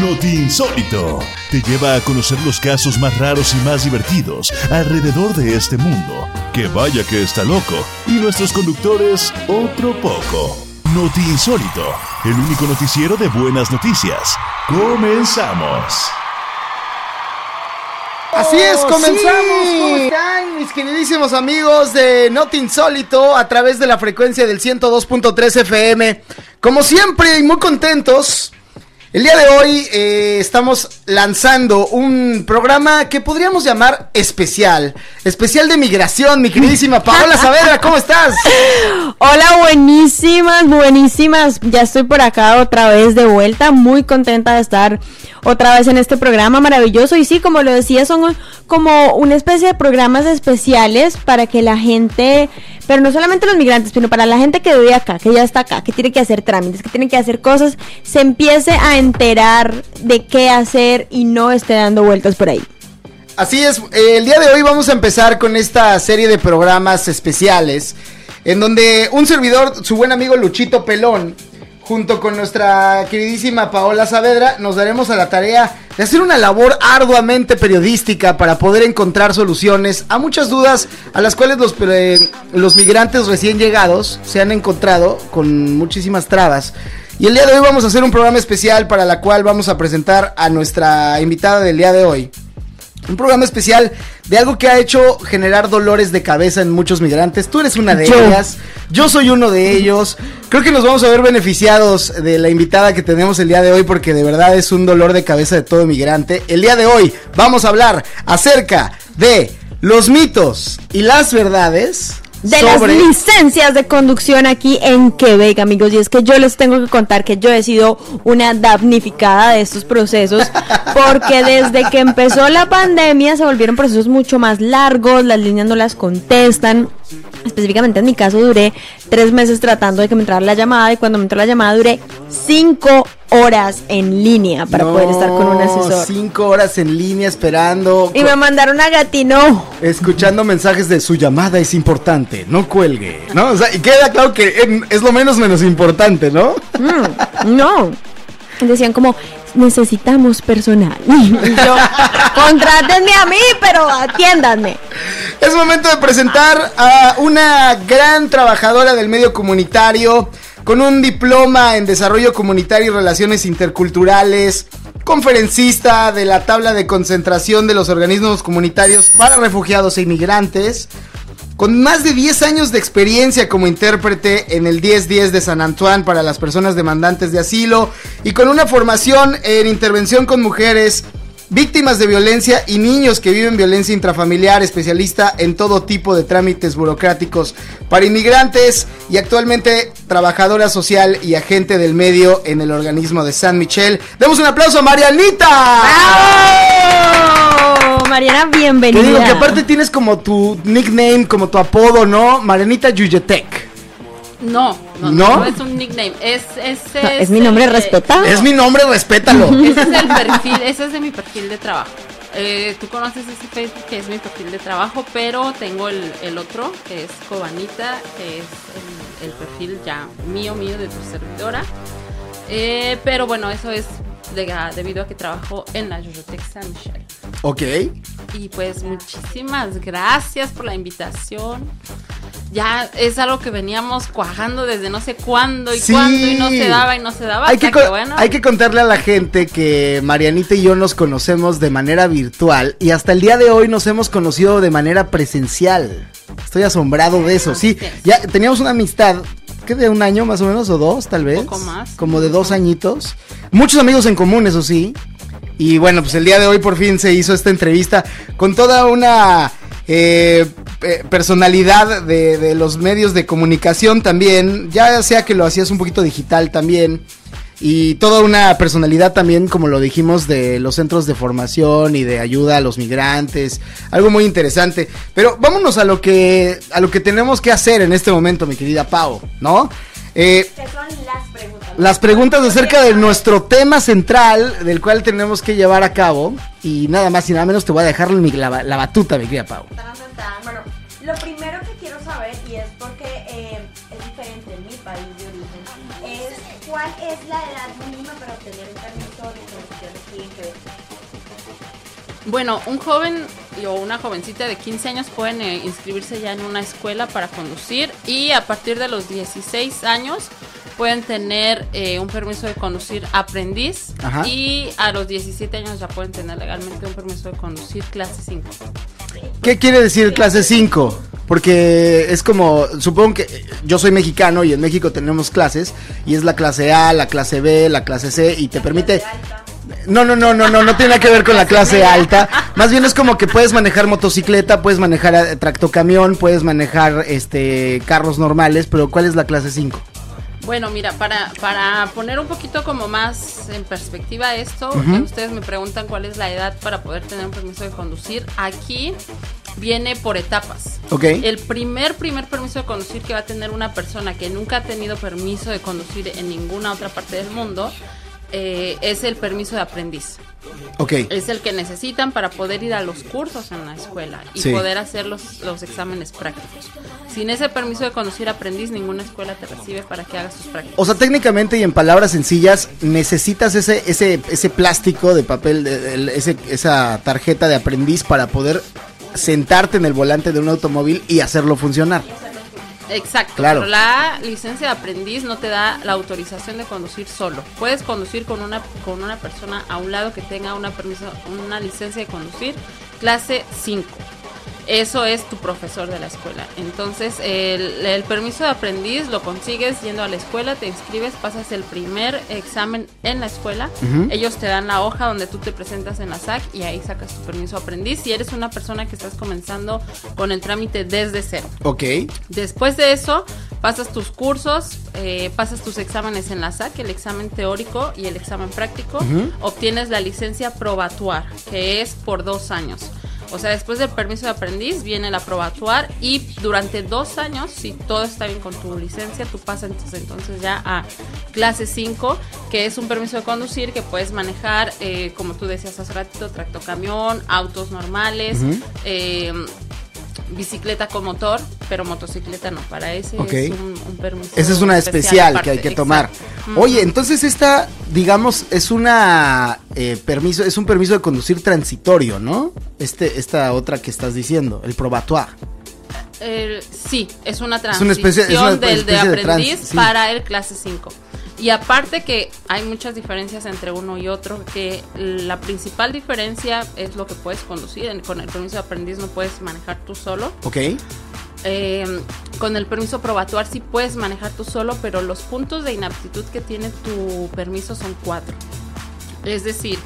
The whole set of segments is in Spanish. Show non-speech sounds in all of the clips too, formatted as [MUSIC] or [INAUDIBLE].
Noti Insólito te lleva a conocer los casos más raros y más divertidos alrededor de este mundo. Que vaya que está loco. Y nuestros conductores, otro poco. Noti Insólito, el único noticiero de buenas noticias. Comenzamos. Así es, comenzamos. ¿Cómo están mis queridísimos amigos de Not Insólito a través de la frecuencia del 102.3 FM? Como siempre y muy contentos. El día de hoy eh, estamos lanzando un programa que podríamos llamar especial. Especial de migración, mi queridísima Paola Saavedra, ¿cómo estás? [LAUGHS] Hola, buenísimas, buenísimas. Ya estoy por acá otra vez de vuelta, muy contenta de estar otra vez en este programa maravilloso. Y sí, como lo decía, son como una especie de programas especiales para que la gente, pero no solamente los migrantes, sino para la gente que vive acá, que ya está acá, que tiene que hacer trámites, que tiene que hacer cosas, se empiece a enterar de qué hacer y no esté dando vueltas por ahí. Así es, el día de hoy vamos a empezar con esta serie de programas especiales en donde un servidor, su buen amigo Luchito Pelón, junto con nuestra queridísima Paola Saavedra, nos daremos a la tarea de hacer una labor arduamente periodística para poder encontrar soluciones a muchas dudas a las cuales los, eh, los migrantes recién llegados se han encontrado con muchísimas trabas. Y el día de hoy vamos a hacer un programa especial para la cual vamos a presentar a nuestra invitada del día de hoy. Un programa especial de algo que ha hecho generar dolores de cabeza en muchos migrantes. Tú eres una de ellas, yo soy uno de ellos. Creo que nos vamos a ver beneficiados de la invitada que tenemos el día de hoy porque de verdad es un dolor de cabeza de todo migrante. El día de hoy vamos a hablar acerca de los mitos y las verdades de las licencias de conducción aquí en Quebec, amigos. Y es que yo les tengo que contar que yo he sido una damnificada de estos procesos, porque desde que empezó la pandemia se volvieron procesos mucho más largos, las líneas no las contestan. Específicamente en mi caso duré tres meses tratando de que me entrara la llamada y cuando me entró la llamada duré cinco horas en línea para poder estar con un asesor. Cinco horas en línea esperando. Y me mandaron a Gatino. Escuchando mensajes de su llamada es importante, no cuelgue, ¿no? O sea, y queda claro que es lo menos menos importante, ¿no? Mm, no. Decían como, necesitamos personal. [LAUGHS] Yo, contrátenme a mí, pero atiéndanme. Es momento de presentar a una gran trabajadora del medio comunitario, con un diploma en desarrollo comunitario y relaciones interculturales, conferencista de la tabla de concentración de los organismos comunitarios para refugiados e inmigrantes, con más de 10 años de experiencia como intérprete en el 1010 de San Antoine para las personas demandantes de asilo y con una formación en intervención con mujeres víctimas de violencia y niños que viven violencia intrafamiliar, especialista en todo tipo de trámites burocráticos para inmigrantes y actualmente trabajadora social y agente del medio en el organismo de San Michel. Demos un aplauso a Marianita. Mariana, bienvenida. Te digo que aparte tienes como tu nickname, como tu apodo, ¿no? Marianita Yuyetek. No, no, no, es un nickname. Es, es, es, mi nombre, respetado. Es mi nombre, respétalo. [LAUGHS] Ese es el perfil, ese es de mi perfil de trabajo. Eh, tú conoces ese Facebook que es mi perfil de trabajo, pero tengo el, el otro que es Cobanita, que es el, perfil ya mío, mío de tu servidora. Eh, pero bueno, eso es debido a que trabajo en la Biblioteca San Michel. Ok. Y pues muchísimas gracias por la invitación. Ya es algo que veníamos cuajando desde no sé cuándo y cuándo y no se daba y no se daba. Hay que, hay que contarle a la gente que Marianita y yo nos conocemos de manera virtual y hasta el día de hoy nos hemos conocido de manera presencial. Estoy asombrado de eso. Sí, ya teníamos una amistad ¿qué de un año más o menos o dos tal vez? poco más. Como de dos añitos. Muchos amigos en común, eso sí. Y bueno, pues el día de hoy por fin se hizo esta entrevista con toda una eh, personalidad de, de, los medios de comunicación también, ya sea que lo hacías un poquito digital también y toda una personalidad también, como lo dijimos, de los centros de formación y de ayuda a los migrantes, algo muy interesante. Pero vámonos a lo que a lo que tenemos que hacer en este momento, mi querida Pau, ¿no? Eh, ¿Qué son las preguntas? Las preguntas acerca de nuestro tema central, del cual tenemos que llevar a cabo. Y nada más y nada menos te voy a dejar la, la batuta, mi querida Pau. Bueno, lo primero que quiero saber, y es porque eh, es diferente en mi país de origen, es ¿cuál es la edad mínima para obtener un permiso de en Quebec? Bueno, un joven o una jovencita de 15 años pueden eh, inscribirse ya en una escuela para conducir y a partir de los 16 años pueden tener eh, un permiso de conducir aprendiz Ajá. y a los 17 años ya pueden tener legalmente un permiso de conducir clase 5. ¿Qué quiere decir clase 5? Porque es como, supongo que eh, yo soy mexicano y en México tenemos clases y es la clase A, la clase B, la clase C y te permite... No, no, no, no, no, no tiene nada que ver con la clase alta. Más bien es como que puedes manejar motocicleta, puedes manejar eh, tractocamión, puedes manejar este carros normales, pero ¿cuál es la clase 5? Bueno, mira, para, para poner un poquito como más en perspectiva esto, ustedes me preguntan cuál es la edad para poder tener un permiso de conducir, aquí viene por etapas. ¿Ok? El primer, primer permiso de conducir que va a tener una persona que nunca ha tenido permiso de conducir en ninguna otra parte del mundo eh, es el permiso de aprendiz. Ok. Es el que necesitan para poder ir a los cursos en la escuela y Sí. poder hacer los, los exámenes prácticos. Sin ese permiso de conducir aprendiz, ninguna escuela te recibe para que hagas tus prácticas. O sea, técnicamente y en palabras sencillas, necesitas ese, ese, ese plástico de papel, de- el- ese, esa tarjeta de aprendiz para poder sentarte en el volante de un automóvil y hacerlo funcionar. Exacto. Claro. Pero la licencia de aprendiz no te da la autorización de conducir solo. Puedes conducir con una con una persona a un lado que tenga una permiso, una licencia de conducir clase 5. Eso es tu profesor de la escuela. Entonces, el, el permiso de aprendiz lo consigues yendo a la escuela, te inscribes, pasas el primer examen en la escuela. Ellos te dan la hoja donde tú te presentas en la SAC y ahí sacas tu permiso de aprendiz. Si eres una persona que estás comenzando con el trámite desde cero. Ok. Después de eso, pasas tus cursos, eh, pasas tus exámenes en la SAC, el examen teórico y el examen práctico. Obtienes la licencia probatoire, que es por dos años. O sea, después del permiso de aprendiz viene la probatoire y durante dos años, si todo está bien con tu licencia, tú pasas entonces, entonces ya a clase 5, que es un permiso de conducir que puedes manejar, eh, como tú decías hace ratito, tractocamión, autos normales, eh, bicicleta con motor, pero motocicleta no. Para ese Ok. es un, un permiso. Esa es una especial que hay que tomar. exacto. Oye, entonces esta, digamos, es una eh, permiso, es un permiso de conducir transitorio, ¿no? Este, esta otra que estás diciendo, el probatoire. Sí, es una Es transición una especie- es una del de aprendiz trans- sí. para el clase 5. Y aparte que hay muchas diferencias entre uno y otro, que la principal diferencia es lo que puedes conducir. Con el permiso de aprendiz no puedes manejar tú solo. Ok. Eh, con el permiso probatuar sí puedes manejar tú solo, pero los puntos de inaptitud que tiene tu permiso son cuatro. Es decir,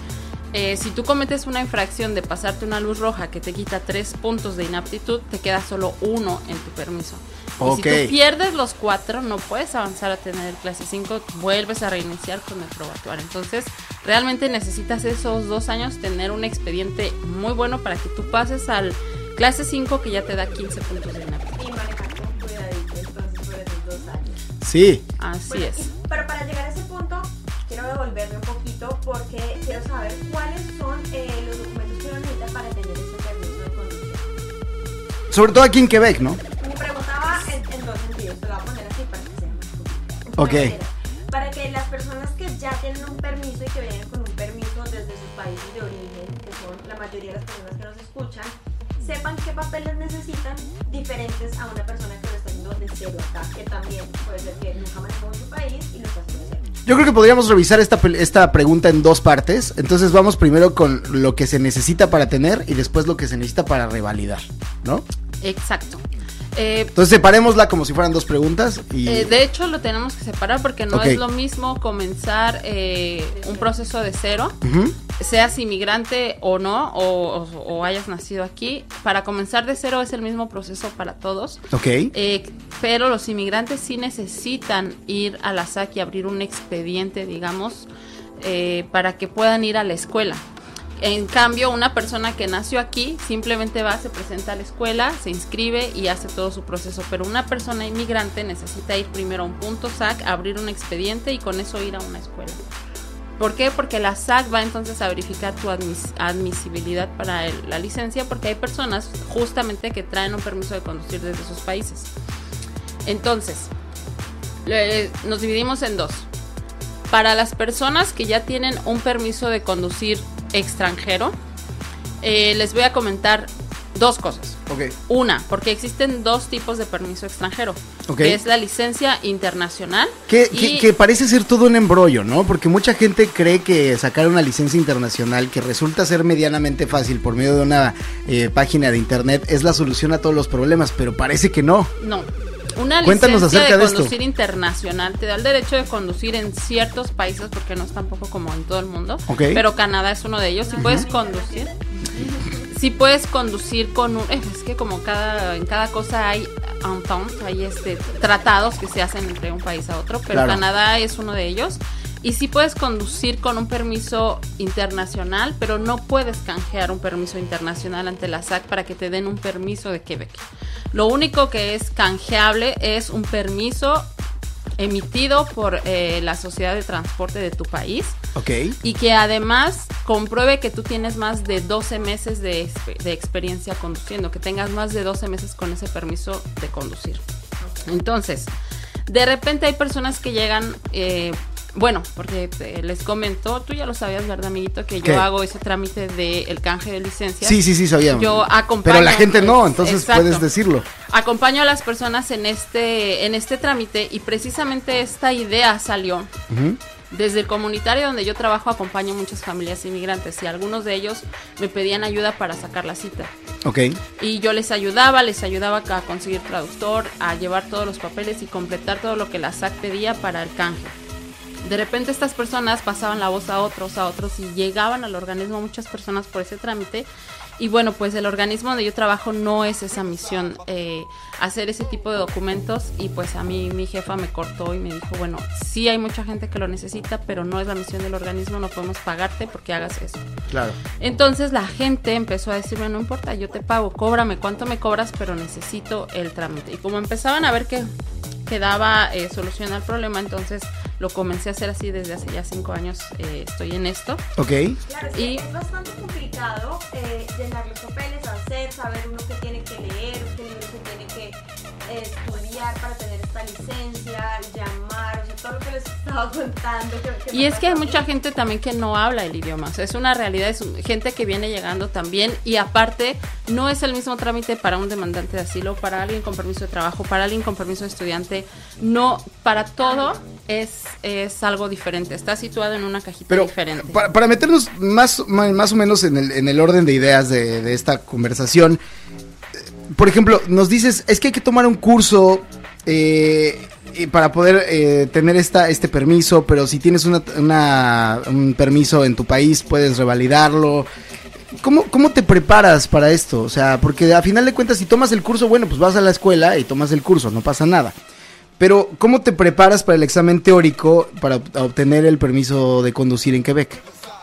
eh, si tú cometes una infracción de pasarte una luz roja que te quita tres puntos de inaptitud, te queda solo uno en tu permiso. Y Ok. si tú pierdes los cuatro, no puedes avanzar a tener el clase 5, vuelves a reiniciar con el probatuar. Entonces, realmente necesitas esos dos años tener un expediente muy bueno para que tú pases al clase 5 que ya te da 15 puntos de inaptitud. Y manejar con cuidadito entonces por esos dos años. Sí. Así Bueno, es. y- Pero para llegar a ese punto, quiero devolverme un poquito porque quiero saber cuáles son eh, los documentos que uno necesita para tener ese permiso de conducción. Sobre todo aquí en Quebec, ¿no? Más Ok. Primera, Para que las personas que ya tienen un permiso y que vienen con un permiso desde sus países de origen, que son la mayoría de las personas que nos escuchan, sepan qué papeles necesitan diferentes a una persona que lo está haciendo de cero acá, que también puede ser que nunca manejó en su país y lo está haciendo de cero. Yo creo que podríamos revisar esta, esta pregunta en dos partes. Entonces vamos primero con lo que se necesita para tener y después lo que se necesita para revalidar, ¿no? Exacto. Eh, Entonces separémosla como si fueran dos preguntas y... Eh, de hecho, lo tenemos que separar porque no es lo mismo comenzar eh, un proceso de cero, seas inmigrante o no, o, o- o hayas nacido aquí. Para comenzar de cero es el mismo proceso para todos. Ok. Eh, pero los inmigrantes sí necesitan ir a la SAC y abrir un expediente, digamos, eh, para que puedan ir a la escuela. En cambio, una persona que nació aquí simplemente va, se presenta a la escuela, se inscribe y hace todo su proceso. Pero una persona inmigrante necesita ir primero a un punto SAC, abrir un expediente y con eso ir a una escuela. ¿Por qué? Porque la SAC va entonces a verificar tu admis- admisibilidad para la licencia, porque hay personas justamente que traen un permiso de conducir desde sus países. Entonces, nos dividimos en dos. Para las personas que ya tienen un permiso de conducir extranjero, eh, les voy a comentar dos cosas. Ok. Una, porque existen dos tipos de permiso extranjero. Ok. Que es la licencia internacional. Que, y- que- que parece ser todo un embrollo, ¿no? Porque mucha gente cree que sacar una licencia internacional que resulta ser medianamente fácil por medio de una eh, página de internet es la solución a todos los problemas, pero parece que no. No. Una Cuéntanos licencia acerca de de esto. conducir internacional te da el derecho de conducir en ciertos países, porque no es tampoco como en todo el mundo. Ok. Pero Canadá es uno de ellos. Si puedes conducir. Si puedes conducir con un. eh, Es que como cada, en cada cosa hay entente, hay este, tratados que se hacen entre un país a otro, pero Claro. Canadá es uno de ellos. Y sí puedes conducir con un permiso internacional, pero no puedes canjear un permiso internacional ante la SAC para que te den un permiso de Quebec. Lo único que es canjeable es un permiso emitido por eh, la sociedad de transporte de tu país Ok. y que además compruebe que tú tienes más de 12 meses de, de experiencia conduciendo, que tengas más de 12 meses con ese permiso de conducir. Entonces, de repente hay personas que llegan, eh, bueno, porque eh, les comento, tú ya lo sabías, ¿verdad, amiguito? Que yo hago ese trámite del canje de licencia. Sí, sí, sí, sabía. Yo acompaño. Pero la gente no, entonces Exacto. puedes decirlo. Acompaño a las personas en este, en este trámite y precisamente esta idea salió desde el comunitario donde yo trabajo acompaño muchas familias inmigrantes y algunos de ellos me pedían ayuda para sacar la cita. Ok. Y yo les ayudaba, les ayudaba a conseguir traductor, a llevar todos los papeles y completar todo lo que la SAC pedía para el canje. De repente estas personas pasaban la voz a otros, a otros y llegaban al organismo muchas personas por ese trámite. Y bueno, pues el organismo donde yo trabajo no es esa misión, eh, hacer ese tipo de documentos. Y pues a mí mi jefa me cortó y me dijo, bueno, sí hay mucha gente que lo necesita, pero no es la misión del organismo, no podemos pagarte porque hagas eso. Claro. Entonces la gente empezó a decirme, no importa, yo te pago, cóbrame cuánto me cobras, pero necesito el trámite. Y como empezaban a ver que, que daba eh, solución al problema, entonces lo comencé a hacer así desde hace ya cinco años, eh, estoy en esto. Ok. Claro, es, que Y- es bastante complicado eh, llenar los papeles, hacer, saber uno que tiene que leer, qué estudiar para tener esta licencia, llamar, o sea, todo lo que les estaba contando. que- que Y es que hay mucha gente también que no habla el idioma, o sea, es una realidad, es gente que viene llegando también y aparte no es el mismo trámite para un demandante de asilo, para alguien con permiso de trabajo, para alguien con permiso de estudiante, no, para todo es, es algo diferente, está situado en una cajita Pero diferente. para, para meternos más, ma- más o menos en el, en el orden de ideas de, de esta conversación, por ejemplo, nos dices, es que hay que tomar un curso eh, para poder eh, tener esta, este permiso, pero si tienes una, una- un permiso en tu país, puedes revalidarlo. ¿Cómo, ¿Cómo te preparas para esto? O sea, porque a final de cuentas, si tomas el curso, bueno, pues vas a la escuela y tomas el curso, no pasa nada. Pero, ¿cómo te preparas para el examen teórico para ob- obtener el permiso de conducir en Quebec?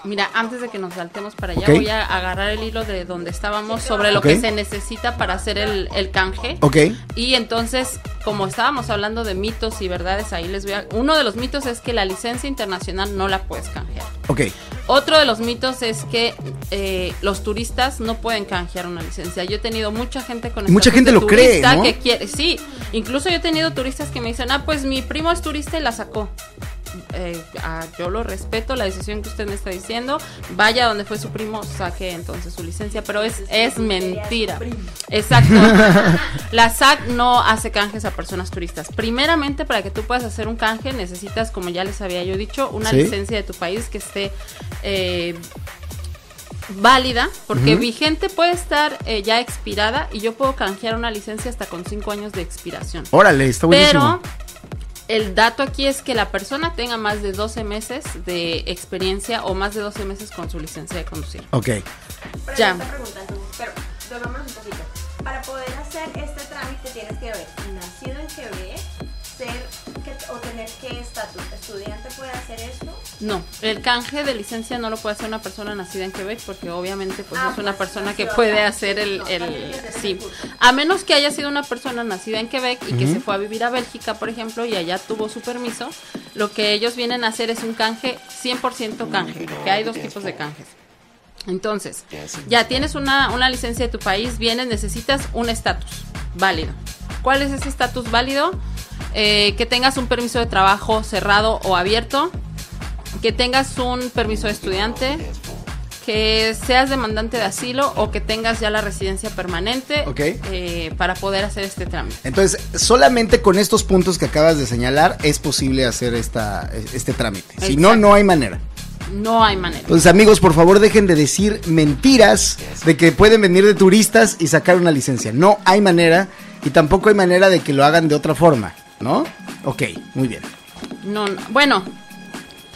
Mira, antes de que nos saltemos para allá, voy a agarrar el hilo de donde estábamos sobre lo que se necesita para hacer el, el canje. Ok, Y entonces, como estábamos hablando de mitos y verdades, ahí les voy a... Uno de los mitos es que la licencia internacional no la puedes canjear. ok, Otro de los mitos es que eh, los turistas no pueden canjear una licencia. Yo he tenido mucha gente con mucha gente lo cree, ¿no? que quiere, sí, incluso yo he tenido turistas que me dicen, ah, pues mi primo es turista y la sacó. Eh, yo lo respeto, la decisión que usted me está diciendo, vaya donde fue su primo, saque entonces su licencia, pero es, es mentira. Exacto. [LAUGHS] La SAC no hace canjes a personas turistas. Primeramente, para que tú puedas hacer un canje, necesitas, como ya les había yo dicho, una Sí. licencia de tu país que esté eh, válida, porque vigente puede estar eh, ya expirada y yo puedo canjear una licencia hasta con cinco años de expiración. órale, está buenísimo. Pero el dato aquí es que la persona tenga más de 12 meses de experiencia o más de 12 meses con su licencia de conducir. Ok, Pero Ya. pero un poquito. Para poder hacer este trámite tienes que haber nacido en Quebec, ser que- o tener qué estatus. ¿Estudiante puede hacer esto? No, el canje de licencia no lo puede hacer una persona nacida en Quebec porque obviamente pues Ah, es una pues, persona que puede hacer el, el sí, a menos que haya sido una persona nacida en Quebec y que se fue a vivir a Bélgica, por ejemplo, y allá tuvo su permiso, lo que ellos vienen a hacer es un canje 100% canje, que hay dos tipos de canjes. Entonces, ya tienes una, una licencia de tu país, vienes, necesitas un estatus válido. ¿Cuál es ese estatus válido? Eh, que tengas un permiso de trabajo cerrado o abierto, que tengas un permiso de estudiante, que seas demandante de asilo o que tengas ya la residencia permanente eh, para poder hacer este trámite. Entonces, solamente con estos puntos que acabas de señalar es posible hacer esta, este trámite. Si no, no hay manera. No hay manera. Entonces, amigos, por favor, dejen de decir mentiras de que pueden venir de turistas y sacar una licencia. No hay manera y tampoco hay manera de que lo hagan de otra forma, ¿no? Ok, muy bien. No, no. bueno,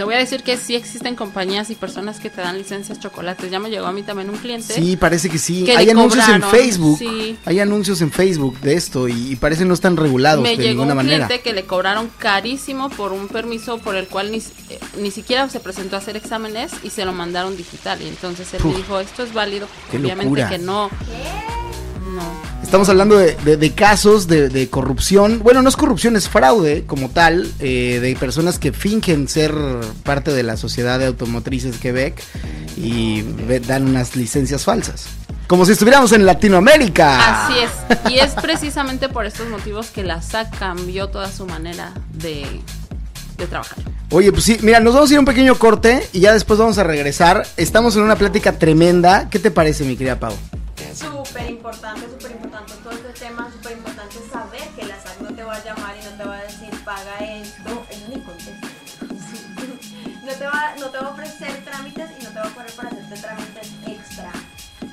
te voy a decir que sí existen compañías y personas que te dan licencias chocolates. Ya me llegó a mí también un cliente. Sí, parece que sí. Que hay anuncios en Facebook. sí. Hay anuncios en Facebook de esto y, y parece no están regulados me de llegó ninguna un manera. cliente que le cobraron carísimo por un permiso por el cual ni, eh, ni siquiera se presentó a hacer exámenes y se lo mandaron digital. Y entonces él me dijo, esto es válido. Qué Obviamente locura. que no. No. Estamos hablando de, de- de casos de, de corrupción. Bueno, no es corrupción, es fraude como tal, eh, de personas que fingen ser parte de la Sociedad de Automotrices Quebec y dan unas licencias falsas. Como si estuviéramos en Latinoamérica. Así es. Y es precisamente por estos motivos que la SAC cambió toda su manera de, de trabajar. Oye, pues sí, mira, nos vamos a ir a un pequeño corte y ya después vamos a regresar. Estamos en una plática tremenda. ¿Qué te parece, mi querida Pau? Súper importante, súper importante todo este tema, súper importante saber que la SAC no te va a llamar y no te va a decir paga esto, eso ni contesta. Sí. [LAUGHS] No, te va, no te va a ofrecer trámites y no te va a poner para hacerte trámites extra,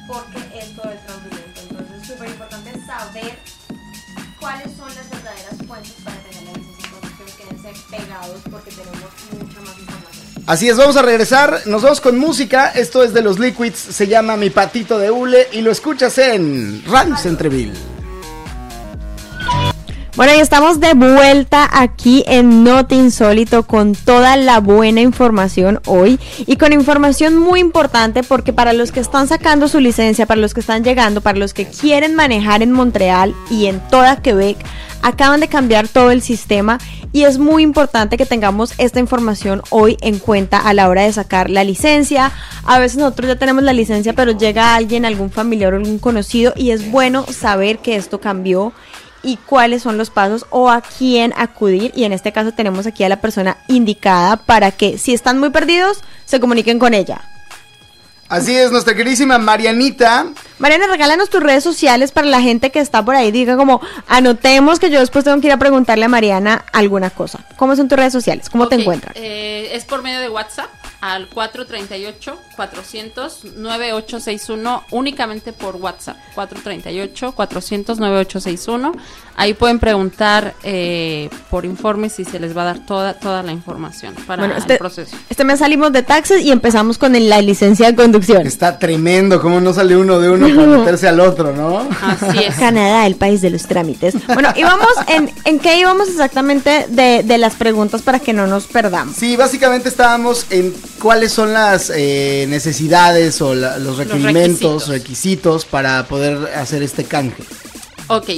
porque esto es fraudulento. Entonces, súper importante saber cuáles son las verdaderas fuentes para tener la licencia de conducción. Quédense pegados porque tenemos. Así es, vamos a regresar. Nos vamos con música. Esto es de los Liquids. Se llama Mi Patito de Hule y lo escuchas en Radio Centreville. Bueno, y estamos de vuelta aquí en Noti Insólito con toda la buena información hoy y con información muy importante porque para los que están sacando su licencia, para los que están llegando, para los que quieren manejar en Montreal y en toda Quebec, acaban de cambiar todo el sistema y es muy importante que tengamos esta información hoy en cuenta a la hora de sacar la licencia. A veces nosotros ya tenemos la licencia, pero llega alguien, algún familiar o algún conocido y es bueno saber que esto cambió y cuáles son los pasos o a quién acudir. Y en este caso tenemos aquí a la persona indicada para que si están muy perdidos, se comuniquen con ella. Así es, nuestra queridísima Marianita. Mariana, regálanos tus redes sociales para la gente que está por ahí. Diga como, anotemos que yo después tengo que ir a preguntarle a Mariana alguna cosa. ¿Cómo son tus redes sociales? ¿Cómo te Ok, encuentran? eh, es por medio de WhatsApp al 438-400-9861, únicamente por WhatsApp. 438-400-9861. Ahí pueden preguntar eh, por informes si se les va a dar toda, toda la información para Bueno, el este, proceso. este mes salimos de taxes y empezamos con el- la licencia de conducción. Está tremendo, cómo no sale uno de uno para meterse al otro, ¿no? Así es. [LAUGHS] Canadá, el país de los trámites. Bueno, íbamos en, ¿en qué íbamos exactamente de, de las preguntas para que no nos perdamos? Sí, básicamente estábamos en cuáles son las eh, necesidades o la- los requerimientos, requisitos. requisitos para poder hacer este canje. Ok,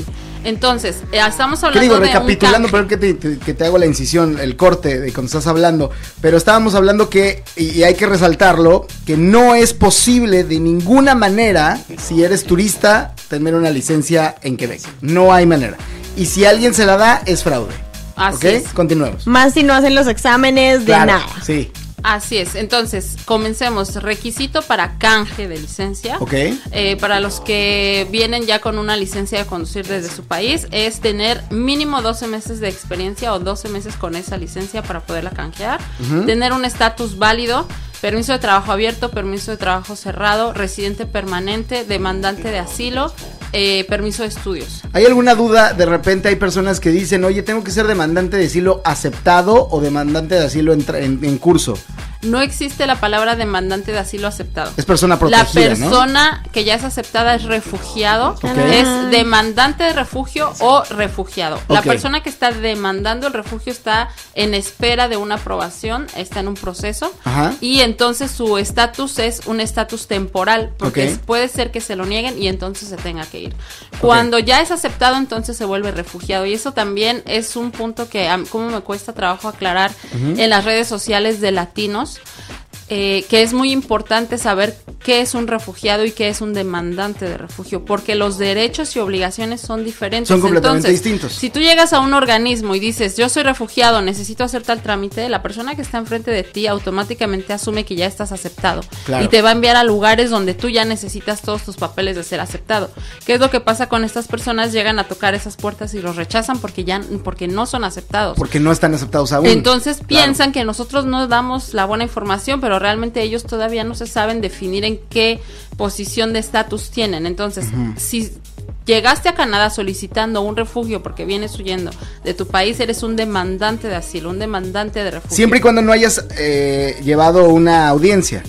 entonces, eh, estamos ¿Qué hablando digo? de un Recapitulando, canje. pero que te, te- que te hago la incisión, el corte de cuando estás hablando. Pero estábamos hablando que, y, y hay que resaltarlo, que no es posible de ninguna manera, si eres turista, tener una licencia en Quebec. No hay manera. Y si alguien se la da, es fraude. Así ¿Ok? es. Continuemos. Más si no hacen los exámenes de Claro, nada. Sí. Así es, entonces comencemos. Requisito para canje de licencia. Ok. Eh, para los que vienen ya con una licencia de conducir desde su país, es tener mínimo 12 meses de experiencia o 12 meses con esa licencia para poderla canjear. Tener un estatus válido, permiso de trabajo abierto, permiso de trabajo cerrado, residente permanente, demandante de asilo, eh, permiso de estudios. ¿Hay alguna duda? De repente hay personas que dicen, oye, tengo que ser demandante de asilo aceptado o demandante de asilo en, en- en curso. No existe la palabra demandante de asilo aceptado. Es persona La protegida, ¿no? persona que ya es aceptada es refugiado, es demandante de refugio o refugiado. La persona que está demandando el refugio está en espera de una aprobación, está en un proceso Ajá. y entonces su estatus es un estatus temporal, porque puede ser que se lo nieguen y entonces se tenga que ir. Cuando ya es aceptado, entonces se vuelve refugiado. Y eso también es un punto que como me cuesta trabajo aclarar en las redes sociales de latinos eh, que es muy importante saber qué es un refugiado y qué es un demandante de refugio, porque los derechos y obligaciones son diferentes. Son completamente Entonces, distintos. Si tú llegas a un organismo y dices, yo soy refugiado, necesito hacer tal trámite, la persona que está enfrente de ti automáticamente asume que ya estás aceptado Claro. y te va a enviar a lugares donde tú ya necesitas todos tus papeles de ser aceptado. ¿Qué es lo que pasa con estas personas? Llegan a tocar esas puertas y los rechazan porque ya porque no son aceptados. Porque no están aceptados aún. Entonces Claro. piensan que nosotros no damos la buena información, pero realmente ellos todavía no se saben definir en qué posición de estatus tienen. Entonces, si llegaste a Canadá solicitando un refugio porque vienes huyendo de tu país, eres un demandante de asilo, un demandante de refugio. Siempre y cuando no hayas eh, llevado una audiencia.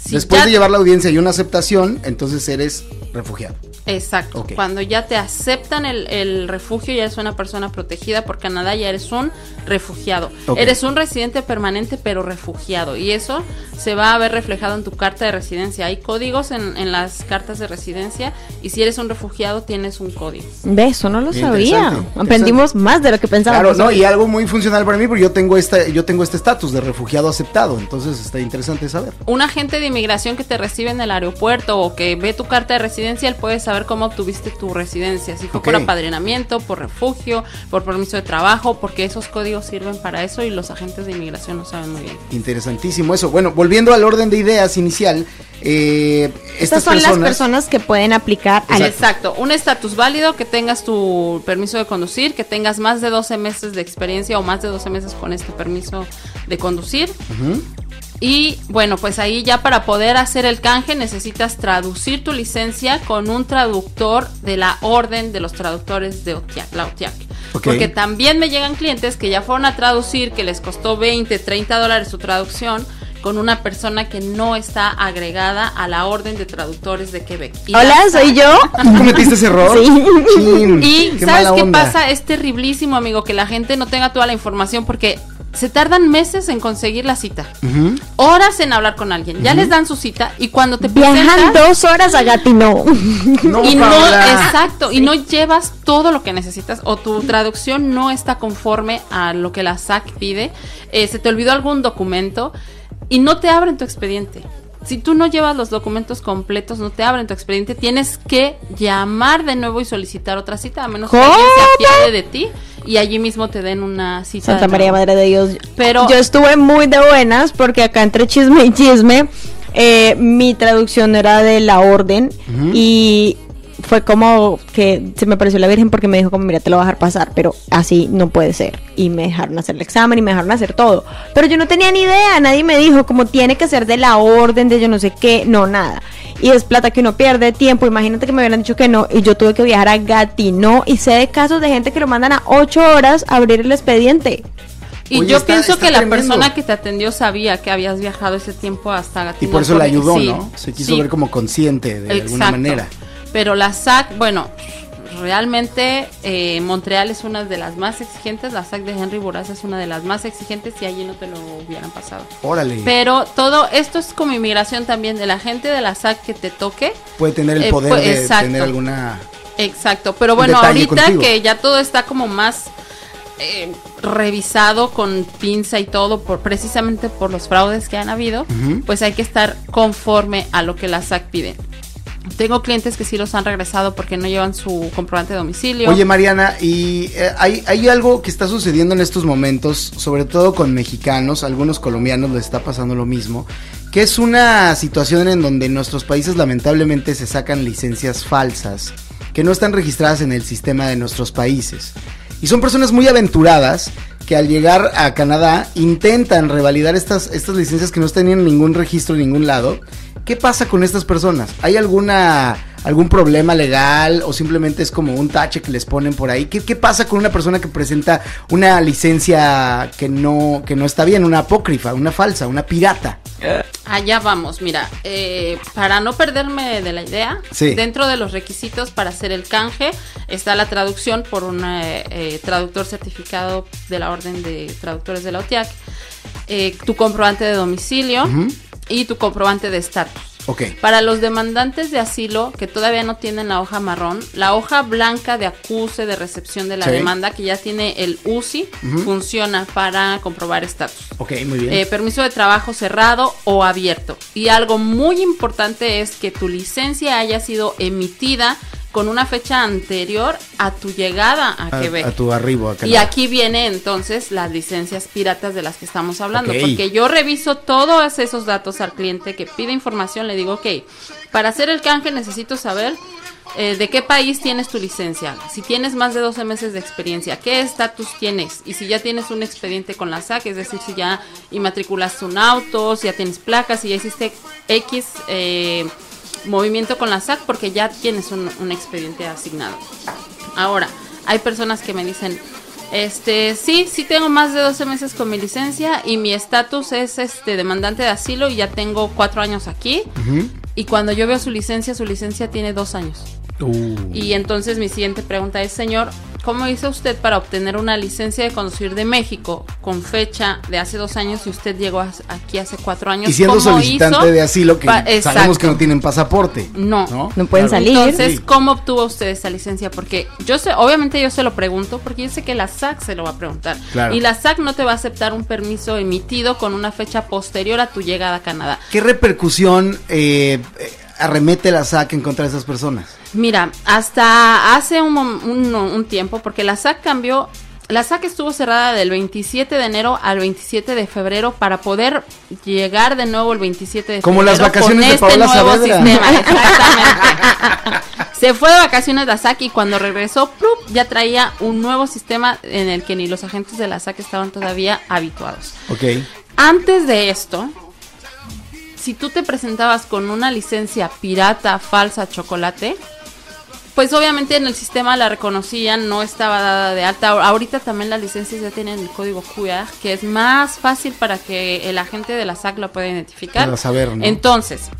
Si Después ya- de llevar la audiencia y una aceptación, entonces eres refugiado. Exacto. Cuando ya te aceptan el, el refugio, ya eres una persona protegida por Canadá, ya eres un refugiado. Eres un residente permanente, pero refugiado. Y eso se va a ver reflejado en tu carta de residencia. Hay códigos en, en las cartas de residencia y si eres un refugiado tienes un código. De eso no lo sabía. interesante, Aprendimos más de lo que pensábamos. Claro, no, y algo muy funcional para mí, porque yo tengo esta, yo tengo este estatus de refugiado aceptado, entonces está interesante saber. Un agente de inmigración que te recibe en el aeropuerto o que ve tu carta de residencia, él puede saber cómo obtuviste tu residencia. Si fue por Ok. apadrinamiento, por refugio, por permiso de trabajo, porque esos códigos sirven para eso y los agentes de inmigración lo saben muy bien. Interesantísimo eso. Bueno, volviendo al orden de ideas inicial, eh, Estas estas son personas, las personas que pueden aplicar al Exacto, un estatus válido, que tengas tu permiso de conducir, que tengas más de 12 meses de experiencia o más de 12 meses con este permiso de conducir. Y bueno, pues ahí ya para poder hacer el canje necesitas traducir tu licencia con un traductor de la orden de los traductores de OTIAC, la OTIAC. Porque también me llegan clientes que ya fueron a traducir, que les costó 20, 30 dólares su traducción con una persona que no está agregada a la orden de traductores de Quebec. Y Hola, la- soy yo. [LAUGHS] ¿Tú cometiste ese error? Sí. Chin, y qué ¿sabes mala qué onda. pasa? Es terriblísimo, amigo, que la gente no tenga toda la información porque se tardan meses en conseguir la cita. Horas en hablar con alguien. Ya les dan su cita y cuando te Viajan presentas dos horas a Gatineau. No, y no, exacto, y no llevas todo lo que necesitas o tu traducción no está conforme a lo que la SAC pide, eh, se te olvidó algún documento y no te abren tu expediente. Si tú no llevas los documentos completos, no te abren tu expediente, tienes que llamar de nuevo y solicitar otra cita, a menos que alguien se apiade de ti y allí mismo te den una cita. Santa de María. Madre de Dios. Pero- yo estuve muy de buenas porque acá entre chisme y chisme, eh, mi traducción era de la orden y fue como que se me pareció la Virgen porque me dijo como mira te lo voy a dejar pasar, pero así no puede ser. Y me dejaron hacer el examen y me dejaron hacer todo. Pero yo no tenía ni idea, nadie me dijo como tiene que ser de la orden, de yo no sé qué, no, nada. Y es plata que uno pierde, tiempo. Imagínate que me hubieran dicho que no y yo tuve que viajar a Gatineau y sé de casos de gente que lo mandan a 8 horas a abrir el expediente. Y Oye, yo está- pienso está que la persona que te atendió sabía que habías viajado ese tiempo hasta Y Gatineau. por eso la ayudó, sí, ¿no? Se quiso sí. ver como consciente de alguna manera. Pero la SAC, bueno, realmente eh, Montreal es una de las más exigentes, la SAC de Henry Boraz es una de las más exigentes y allí no te lo hubieran pasado. Órale. Pero todo esto es como inmigración también, de la gente de la SAC que te toque. Puede tener el eh, poder pues, de exacto. tener alguna... Exacto, pero bueno, ahorita contigo. que ya todo está como más eh, revisado con pinza y todo, por precisamente por los fraudes que han habido, pues hay que estar conforme a lo que la SAC pide. Tengo clientes que sí los han regresado porque no llevan su comprobante de domicilio. Oye, Mariana, y eh, hay, algo que está sucediendo en estos momentos, sobre todo con mexicanos, algunos colombianos les está pasando lo mismo, que es una situación en donde nuestros países lamentablemente se sacan licencias falsas que no están registradas en el sistema de nuestros países. Y son personas muy aventuradas que al llegar a Canadá intentan revalidar estas, estas licencias que no tenían ningún registro en ningún lado. ¿Qué pasa con estas personas? ¿Hay alguna algún problema legal o simplemente es como un tache que les ponen por ahí? ¿Qué, qué pasa con una persona que presenta una licencia que no, que no está bien, una apócrifa, una falsa, una pirata? Allá vamos, mira, eh, para no perderme de la idea, Sí. dentro de los requisitos para hacer el canje está la traducción por un eh, eh, traductor certificado de la Orden de Traductores de la OTIAC, eh, tu comprobante de domicilio. Y tu comprobante de estatus. Ok. Para los demandantes de asilo que todavía no tienen la hoja marrón, la hoja blanca de acuse de recepción de la Sí. demanda, que ya tiene el UCI, funciona para comprobar estatus. Ok, muy bien. Eh, permiso de trabajo cerrado o abierto. Y algo muy importante es que tu licencia haya sido emitida con una fecha anterior a tu llegada a, a, Quebec. a tu arribo a Y aquí viene entonces las licencias piratas de las que estamos hablando, porque yo reviso todos esos datos al cliente que pide información, le digo, ok, para hacer el canje necesito saber eh, de qué país tienes tu licencia, si tienes más de 12 meses de experiencia, qué estatus tienes y si ya tienes un expediente con la SAC, es decir, si ya inmatriculaste un auto, si ya tienes placas, si ya hiciste X eh, movimiento con la SAC, porque ya tienes un, expediente asignado. Ahora, hay personas que me dicen, este, sí, sí tengo más de 12 meses con mi licencia y mi estatus es este demandante de asilo y ya tengo cuatro años aquí. Y cuando yo veo su licencia, su licencia tiene dos años. Uh, Y entonces mi siguiente pregunta es, señor, ¿cómo hizo usted para obtener una licencia de conducir de México con fecha de hace dos años y usted llegó a- aquí hace cuatro años? y siendo ¿Cómo solicitante hizo de asilo que pa- sabemos que no tienen pasaporte. No. No, No pueden salir. Entonces, Sí. ¿cómo obtuvo usted esa licencia? Porque yo sé, obviamente yo se lo pregunto, porque yo sé que la SAC se lo va a preguntar. Claro. Y la SAC no te va a aceptar un permiso emitido con una fecha posterior a tu llegada a Canadá. ¿Qué repercusión eh, eh, arremete la SAC en contra de esas personas? Mira, hasta hace un, mom- un- un tiempo, porque la SAC cambió, la SAC estuvo cerrada del 27 de enero al 27 de febrero para poder llegar de nuevo el 27 de Como febrero. las vacaciones de este Paola nuevo Saavedra. sistema. [LAUGHS] Exactamente. Se fue de vacaciones la SAC y cuando regresó, ya traía un nuevo sistema en el que ni los agentes de la SAC estaban todavía habituados. Ok. Antes de esto, si tú te presentabas con una licencia pirata, falsa, chocolate, pues obviamente en el sistema la reconocían, no estaba dada de alta. Ahorita también las licencias ya tienen el código QR, que es más fácil para que el agente de la SAC lo pueda identificar. Para saber, ¿no? Entonces,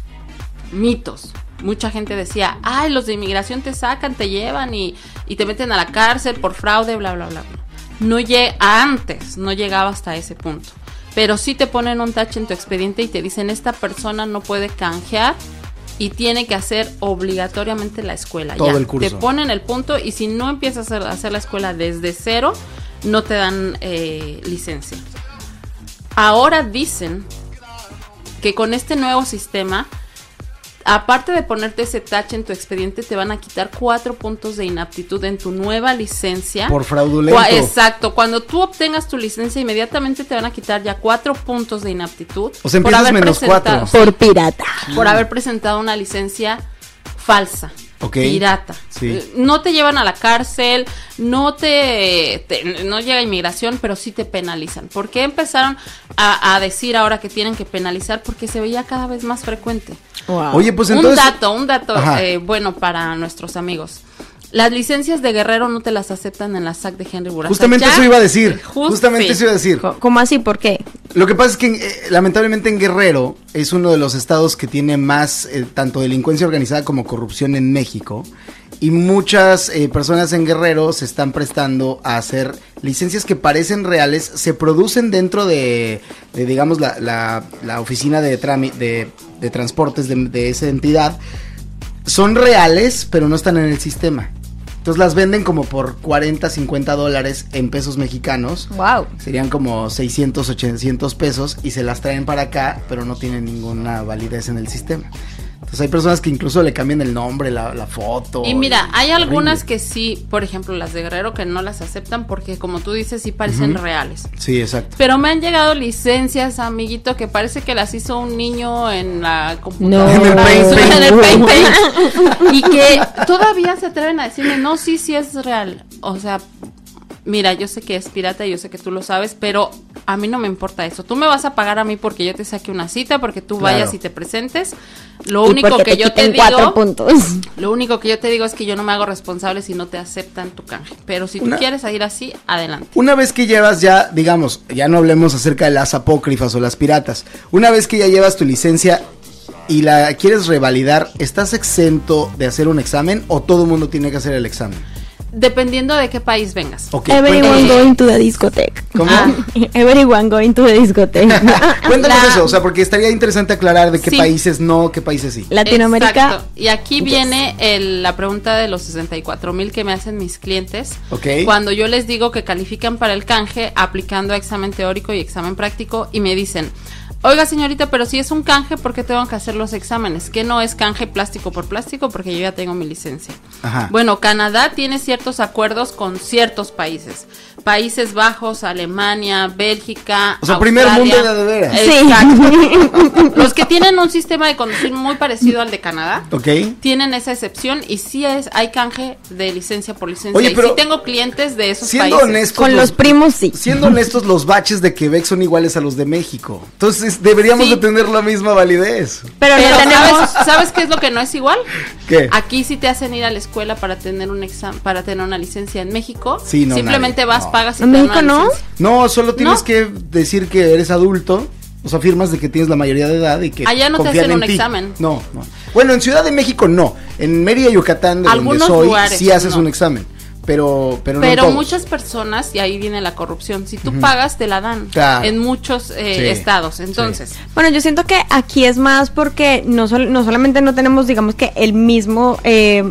mitos. Mucha gente decía, ay, los de inmigración te sacan, te llevan y, y te meten a la cárcel por fraude, bla, bla, bla. bla. No llega antes, no llegaba hasta ese punto. Pero sí te ponen un tache en tu expediente y te dicen, esta persona no puede canjear y tiene que hacer obligatoriamente la escuela. Todo ya, el curso. Te ponen el punto y si no empiezas a hacer, a hacer la escuela desde cero, no te dan eh, licencia. Ahora dicen que con este nuevo sistema, aparte de ponerte ese tache en tu expediente, te van a quitar cuatro puntos de inaptitud en tu nueva licencia. Por fraudulento. Exacto. Cuando tú obtengas tu licencia, inmediatamente te van a quitar ya cuatro puntos de inaptitud. O sea, por empiezas haber menos presentado- cuatro. Por pirata. por haber presentado una licencia falsa. Ok. Pirata. Sí. No te llevan a la cárcel, no te, te- no llega inmigración, pero sí te penalizan. ¿Por qué empezaron a, a decir ahora que tienen que penalizar? Porque se veía cada vez más frecuente. Wow. Oye, pues entonces. un dato, un dato eh, bueno para nuestros amigos. Las licencias de guerrero no te las aceptan en la SAC de Henry Buraza. Justamente Ya- eso iba a decir. Just- Justamente sí. eso iba a decir. ¿Cómo así? ¿Por qué? Lo que pasa es que eh, lamentablemente en Guerrero es uno de los estados que tiene más eh, tanto delincuencia organizada como corrupción en México y muchas eh, personas en Guerrero se están prestando a hacer licencias que parecen reales, se producen dentro de, de, digamos la, la- la oficina de, de, de transportes de, de esa entidad, son reales pero no están en el sistema. Entonces las venden como por 40, 50 dólares en pesos mexicanos. Wow. Serían como 600, 800 pesos y se las traen para acá, pero no tienen ninguna validez en el sistema. Entonces hay personas que incluso le cambian el nombre, la, la foto. Y mira, hay horrible. algunas que sí, por ejemplo, las de Guerrero que no las aceptan porque como tú dices, sí parecen reales. Sí, exacto. Pero me han llegado licencias, amiguito, que parece que las hizo un niño en la computadora. No. En el Paint, Paint. [LAUGHS] En el Paint, Paint. [LAUGHS] y que todavía se atreven a decirme, no, sí, sí es real. O sea, mira, yo sé que es pirata, yo sé que tú lo sabes, pero a mí no me importa eso. Tú me vas a pagar a mí porque yo te saque una cita, porque tú Claro. vayas y te presentes. Lo Y único que te yo te quiten cuatro digo... puntos. Lo único que yo te digo es que yo no me hago responsable si no te aceptan tu canje. Pero si tú quieres ir así, adelante. Una vez que llevas ya, digamos, ya no hablemos acerca de las apócrifas o las piratas. Una vez que ya llevas tu licencia y la quieres revalidar, ¿estás exento de hacer un examen o todo el mundo tiene que hacer el examen? Dependiendo de qué país vengas. Ok, Everyone cuéntanos, going to the discotheque. ¿Cómo? Ah. Everyone going to the discotheque. [LAUGHS] cuéntanos La- eso, o sea, porque estaría interesante aclarar de qué Sí. países no, qué países sí. Latinoamérica. Exacto. Y aquí viene el- la pregunta de los 64 mil que me hacen mis clientes. Ok. Cuando yo les digo que califican para el canje aplicando examen teórico y examen práctico y me dicen, oiga señorita, pero si es un canje, ¿por qué tengo que hacer los exámenes? Que no es canje plástico por plástico porque yo ya tengo mi licencia. Ajá. Bueno, Canadá tiene ciertos acuerdos con ciertos países. Países Bajos, Alemania, Bélgica. O sea, primer Australia. mundo de de veras. Sí. Exacto. Los que tienen un sistema de conducir muy parecido al de Canadá Ok. tienen esa excepción y sí es hay canje de licencia por licencia. Oye, y pero sí tengo clientes de esos Siendo países. honestos, Con los primos sí. Siendo honestos, los baches de Quebec son iguales a los de México. Entonces, deberíamos Sí. de tener la misma validez. Pero, Pero. ¿sabes, ¿sabes qué es lo que no es igual? ¿Qué? Aquí sí te hacen ir a la escuela para tener un examen, para tener una licencia en México. Sí, no, Simplemente nadie. vas, No. Pagas y ¿En México no? No, solo tienes No. que decir que eres adulto. O sea, firmas de que tienes la mayoría de edad y que Allá no te hacen en un ti. examen. No, no. Bueno, en Ciudad de México no. En Mérida, Yucatán, de donde Algunos soy, lugares, sí haces no. un examen. Pero, pero, no Pero todos. muchas personas, y ahí viene la corrupción, si tú pagas, te la dan Claro. en muchos eh, Sí. estados. Entonces, Bueno, yo siento que aquí es más porque no, sol- no solamente no tenemos, digamos que el mismo eh,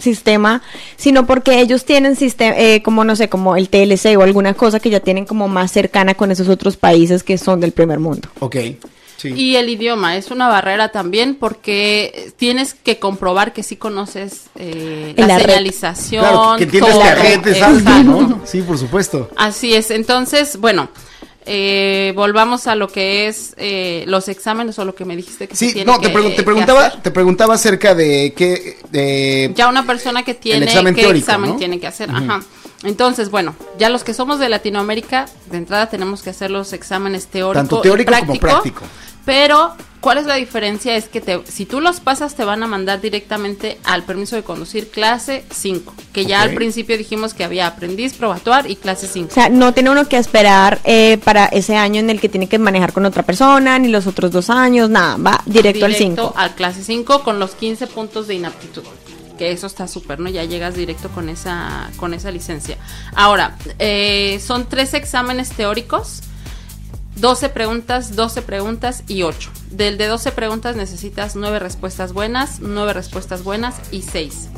sistema, sino porque ellos tienen sistema, como no sé, como el TLC o alguna cosa que ya tienen como más cercana con esos otros países que son del primer mundo. Ok. Sí. Y el idioma es una barrera también porque tienes que comprobar que sí conoces eh, la, señalización. claro, que todo. cajetes altos, ¿no? Sí, por supuesto. Así es. Entonces, bueno, eh, volvamos a lo que es eh, los exámenes o lo que me dijiste que se Sí, tiene no, te, que- te que preguntaba, te preguntaba acerca de qué, de, Ya una persona que tiene examen qué teórico, examen ¿no? tiene que hacer. Ajá. Entonces, bueno, ya los que somos de Latinoamérica, de entrada tenemos que hacer los exámenes teórico Tanto y teórico como práctico. Pero, ¿cuál es la diferencia? Es que te, si tú los pasas, te van a mandar directamente al permiso de conducir clase 5, que ya al principio dijimos que había aprendiz, probatuar y clase 5. O sea, no tiene uno que esperar eh, para ese año en el que tiene que manejar con otra persona, ni los otros dos años, nada, va directo, al 5. al clase 5 con los 15 puntos de inaptitud. Que eso está súper, ¿no? Ya llegas directo con esa, con esa licencia. Ahora, eh, son tres exámenes teóricos, 12 preguntas, 12 preguntas y 8. Del de 12 preguntas necesitas 9 respuestas buenas, 9 respuestas buenas y 6.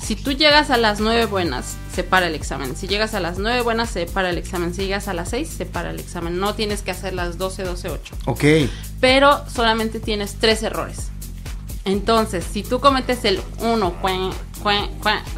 Si tú llegas a las 9 buenas, se para el examen. Si llegas a las 9 buenas, se para el examen. Si llegas a las 6, se para el examen. No tienes que hacer las 12, 12, 8 Ok. pero solamente tienes tres errores. Entonces, si tú cometes el uno, cuen, cuen, cuen,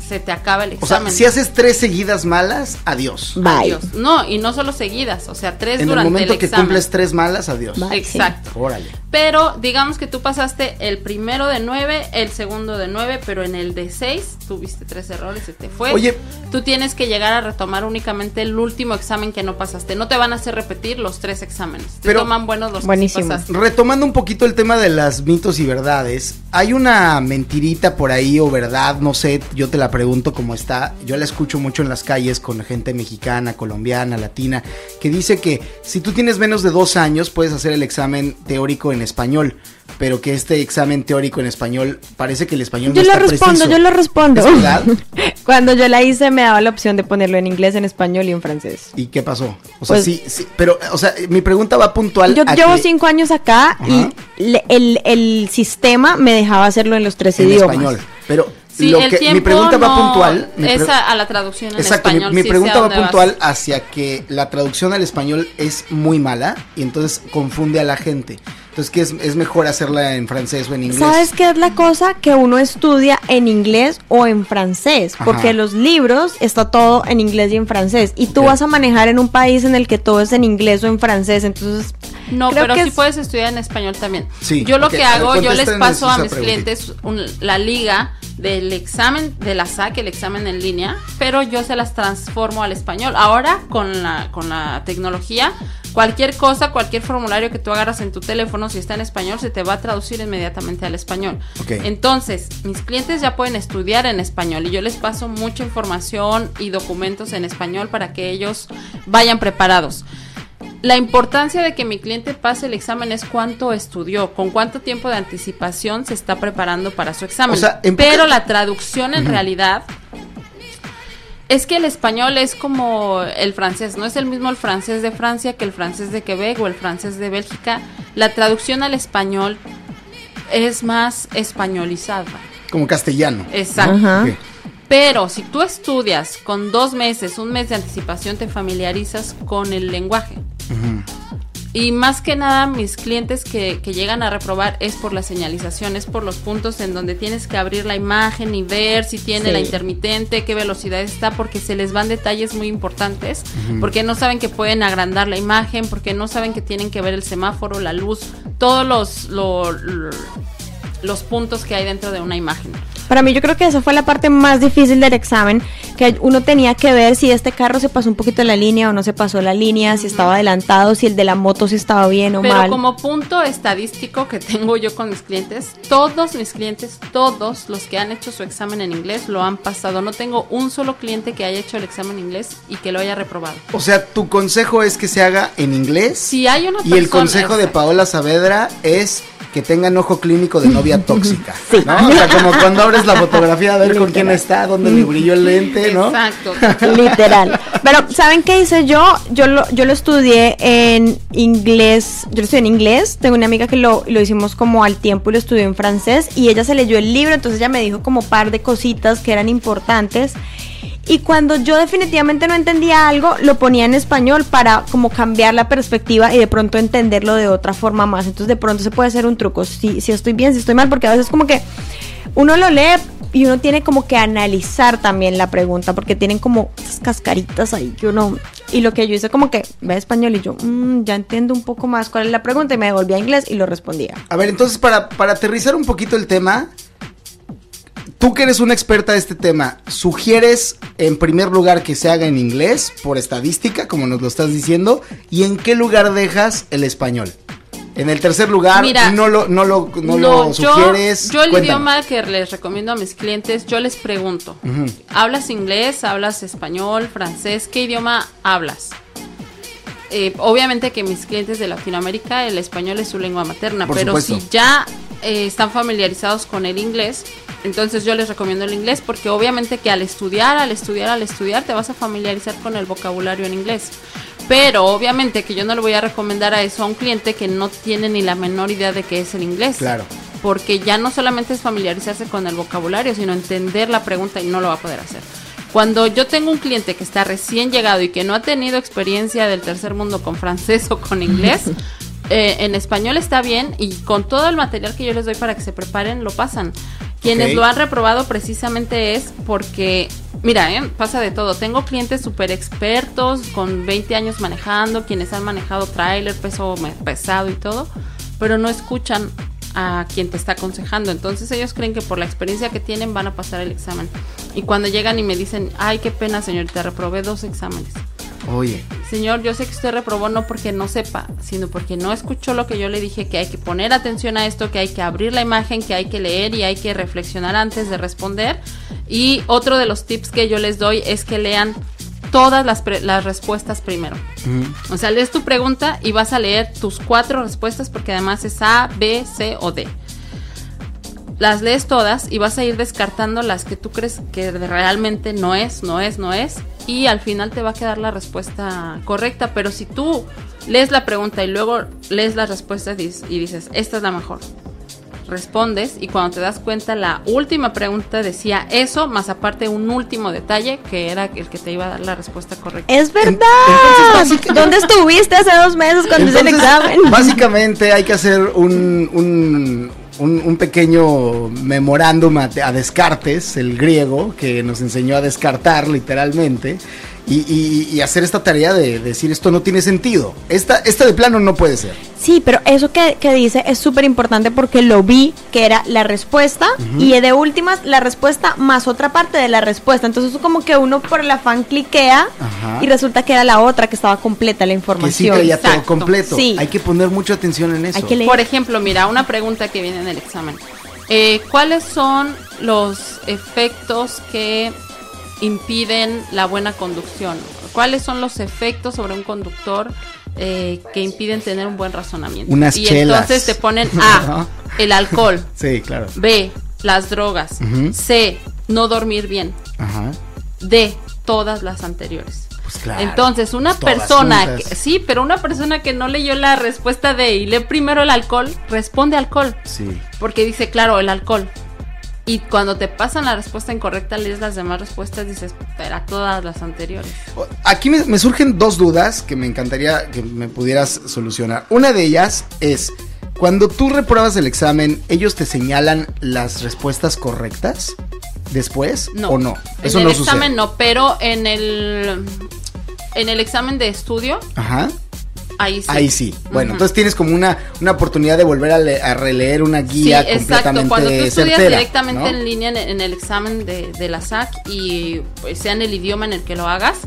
se te acaba el O sea, examen. si haces tres seguidas malas, adiós. Bye. Adiós. No, y no solo seguidas, o sea, tres En el durante momento el que examen. cumples tres malas, adiós. Bye. Exacto. Órale. Pero digamos que tú pasaste el primero de nueve, el segundo de nueve, pero en el de seis tuviste tres errores, se te fue. Oye. Tú tienes que llegar a retomar únicamente el último examen que no pasaste. No te van a hacer repetir los tres exámenes. Te Pero- toman buenos los que sí Buenísimo. pasaste. Retomando un poquito el tema de las mitos y verdades, hay una mentirita por ahí o verdad, no sé, yo te la pregunto cómo está, yo la escucho mucho en las calles con gente mexicana, colombiana, latina, que dice que si tú tienes menos de dos años puedes hacer el examen teórico en español, pero que este examen teórico en español parece que el español Yo no lo está respondo, preciso. yo lo respondo. ¿Es verdad? [LAUGHS] Cuando yo la hice me daba la opción de ponerlo en inglés, en español y en francés. ¿Y qué pasó? O sea, Pues- sí, sí, pero, o sea, mi pregunta va puntual. Yo a llevo que- cinco años acá Ajá. y le- el, el sistema me dejaba hacerlo en los tres en idiomas. español, pero Sí, lo el que mi pregunta va no- puntual. mi es a, a la traducción en Exacto, mi- español. mi, sí sé pregunta va dónde vas. puntual hacia que la traducción al español es muy mala y entonces confunde a la gente. Entonces, que es, es mejor hacerla en francés o en inglés? ¿Sabes qué es la cosa? Que uno estudia en inglés o en francés, Ajá. porque los libros está todo en inglés y en francés, y tú Ok. vas a manejar en un país en el que todo es en inglés o en francés, entonces No, creo pero que sí es- puedes estudiar en español también. Sí, yo lo ok, que a ver, hago, yo les paso a mis clientes un- la liga del examen de la SAC, el examen en línea, pero yo se las transformo al español. Ahora, con la, con la tecnología, cualquier cosa, cualquier formulario que tú agarras en tu teléfono, si está en español, se te va a traducir inmediatamente al español. Ok. Entonces, mis clientes ya pueden estudiar en español y yo les paso mucha información y documentos en español para que ellos vayan preparados. La importancia de que mi cliente pase el examen es cuánto estudió, con cuánto tiempo de anticipación se está preparando para su examen. O sea, Pero la traducción en realidad Es que el español es como el francés, no es el mismo el francés de Francia que el francés de Quebec o el francés de Bélgica. La traducción al español es más españolizada. Como castellano. Exacto. Ajá. Pero si tú estudias con dos meses, un mes de anticipación, te familiarizas con el lenguaje. Y más que nada, mis clientes que, que llegan a reprobar es por la señalización, es por los puntos en donde tienes que abrir la imagen y ver si tiene Sí. la intermitente, qué velocidad está, porque se les van detalles muy importantes, porque no saben que pueden agrandar la imagen, porque no saben que tienen que ver el semáforo, la luz, todos los, lo- lo- los puntos que hay dentro de una imagen. Para mí yo creo que esa fue la parte más difícil del examen, que uno tenía que ver si este carro se pasó un poquito la línea o no se pasó la línea, si estaba adelantado, si el de la moto si estaba bien o Pero mal. como punto estadístico que tengo yo con mis clientes, todos mis clientes, todos los que han hecho su examen en inglés lo han pasado. No tengo un solo cliente que haya hecho el examen en inglés y que lo haya reprobado. O sea, tu consejo es que se haga en inglés. Si hay una Y el persona- consejo de. Paola Saavedra es que tengan ojo clínico de novia [LAUGHS] tóxica. ¿no? O sea, como cuando abres la fotografía a ver con quién está, dónde le brilló el lente, ¿no? Exacto. [LAUGHS] Literal. Pero, ¿saben qué hice yo? Yo lo, yo lo estudié en inglés. Yo lo estudié en inglés. Tengo una amiga que lo, lo hicimos como al tiempo y lo estudió en francés. Y ella se leyó el libro, entonces ella me dijo como par de cositas que eran importantes. Y cuando yo definitivamente no entendía algo, lo ponía en español para como cambiar la perspectiva y de pronto entenderlo de otra forma más. Entonces de pronto se puede hacer un truco. Si, si estoy bien, si estoy mal, porque a veces como que uno lo lee y uno tiene como que analizar también la pregunta, porque tienen como esas cascaritas ahí que uno... Y lo que yo hice como que ve español y yo, "Mm, ya entiendo un poco más cuál es la pregunta y me devolví a inglés y lo respondía. A ver, entonces para, para aterrizar un poquito el tema, tú que eres una experta de este tema, ¿sugieres en primer lugar que se haga en inglés por estadística, como nos lo estás diciendo? ¿Y en qué lugar dejas el español? En el tercer lugar, Mira, no lo, no lo, no No, lo sugieres. yo el Cuéntanos. idioma que les recomiendo a mis clientes, yo les pregunto. ¿hablas inglés? ¿Hablas español? ¿Francés? ¿Qué idioma hablas? Eh, obviamente que mis clientes de Latinoamérica el español es su lengua materna, Por pero supuesto. si ya eh, están familiarizados con el inglés, entonces yo les recomiendo el inglés porque obviamente que al estudiar, al estudiar, al estudiar te vas a familiarizar con el vocabulario en inglés. Pero obviamente que yo no le voy a recomendar a eso a un cliente que no tiene ni la menor idea de qué es el inglés Claro. porque ya no solamente es familiarizarse con el vocabulario, sino entender la pregunta y no lo va a poder hacer. Cuando yo tengo un cliente que está recién llegado y que no ha tenido experiencia del tercer mundo con francés o con inglés, [LAUGHS] eh, en español está bien y con todo el material que yo les doy para que se preparen, lo pasan. Quienes lo han reprobado precisamente es porque, mira, eh, pasa de todo. Tengo clientes súper expertos con 20 años manejando, quienes han manejado tráiler, peso pesado y todo, pero no escuchan a quien te está aconsejando. Entonces ellos creen que por la experiencia que tienen van a pasar el examen. Y cuando llegan y me dicen, ay, qué pena, señorita, reprobé dos exámenes. Oye, Señor, yo sé que usted reprobó no porque no sepa, sino porque no escuchó lo que yo le dije, que hay que poner atención a esto, que hay que abrir la imagen, que hay que leer y hay que reflexionar antes de responder. Y otro de los tips que yo les doy es que lean todas las, pre- las respuestas primero. O sea, lees tu pregunta y vas a leer tus cuatro respuestas porque además es A, B, C o D. Las lees todas y vas a ir descartando las que tú crees que realmente no es, no es, no es. Y al final te va a quedar la respuesta correcta. Pero si tú lees la pregunta y luego lees las respuestas y dices, esta es la mejor. Respondes y cuando te das cuenta la última pregunta decía eso, más aparte un último detalle que era el que te iba a dar la respuesta correcta. Es verdad. entonces, [LAUGHS] ¿Dónde estuviste hace dos meses cuando hice el examen? Básicamente hay que hacer un, un, un- un pequeño memorándum a, a Descartes, el griego, que nos enseñó a descartar literalmente, y, y- y hacer esta tarea de decir esto no tiene sentido. Esta, esta de plano no puede ser. Sí, pero eso que, que dice es súper importante porque lo vi, que era la respuesta, y de últimas la respuesta más otra parte de la respuesta. Entonces como que uno por el afán cliquea Ajá. y resulta que era la otra que estaba completa la Que sí información. traía todo exacto. completo. Sí. Hay que poner mucha atención en eso. Hay que leer. Por ejemplo, mira, una pregunta que viene en el examen. Eh, ¿Cuáles son los efectos que impiden la buena conducción? ¿Cuáles son los efectos sobre un conductor eh, que impiden tener un buen razonamiento? Unas y chelas. entonces te ponen. [LAUGHS] A, el alcohol, [LAUGHS] Sí, claro. B, las drogas. C, no dormir bien, Ajá. D, todas las anteriores. Pues claro. Entonces, una Todas persona, que, sí, pero una persona que no leyó la respuesta de y lee primero el alcohol, responde alcohol, Sí. porque dice, claro, el alcohol. Y cuando te pasan la respuesta incorrecta, lees las demás respuestas, dices, espera, todas las anteriores. Aquí me, me surgen dos dudas que me encantaría que me pudieras solucionar. Una de ellas es, cuando tú repruebas el examen, ¿ellos te señalan las respuestas correctas después No. o no? Eso en no el examen sucede. no, pero en el en el examen de estudio, Ajá. Ahí sí. Ahí sí. Bueno, entonces tienes como una, una oportunidad de volver a, le- a releer una Sí, guía exacto. completamente Cuando tú estudias certera, directamente ¿no? en línea en, en el examen de, de la SAC y pues, sea en el idioma en el que lo hagas,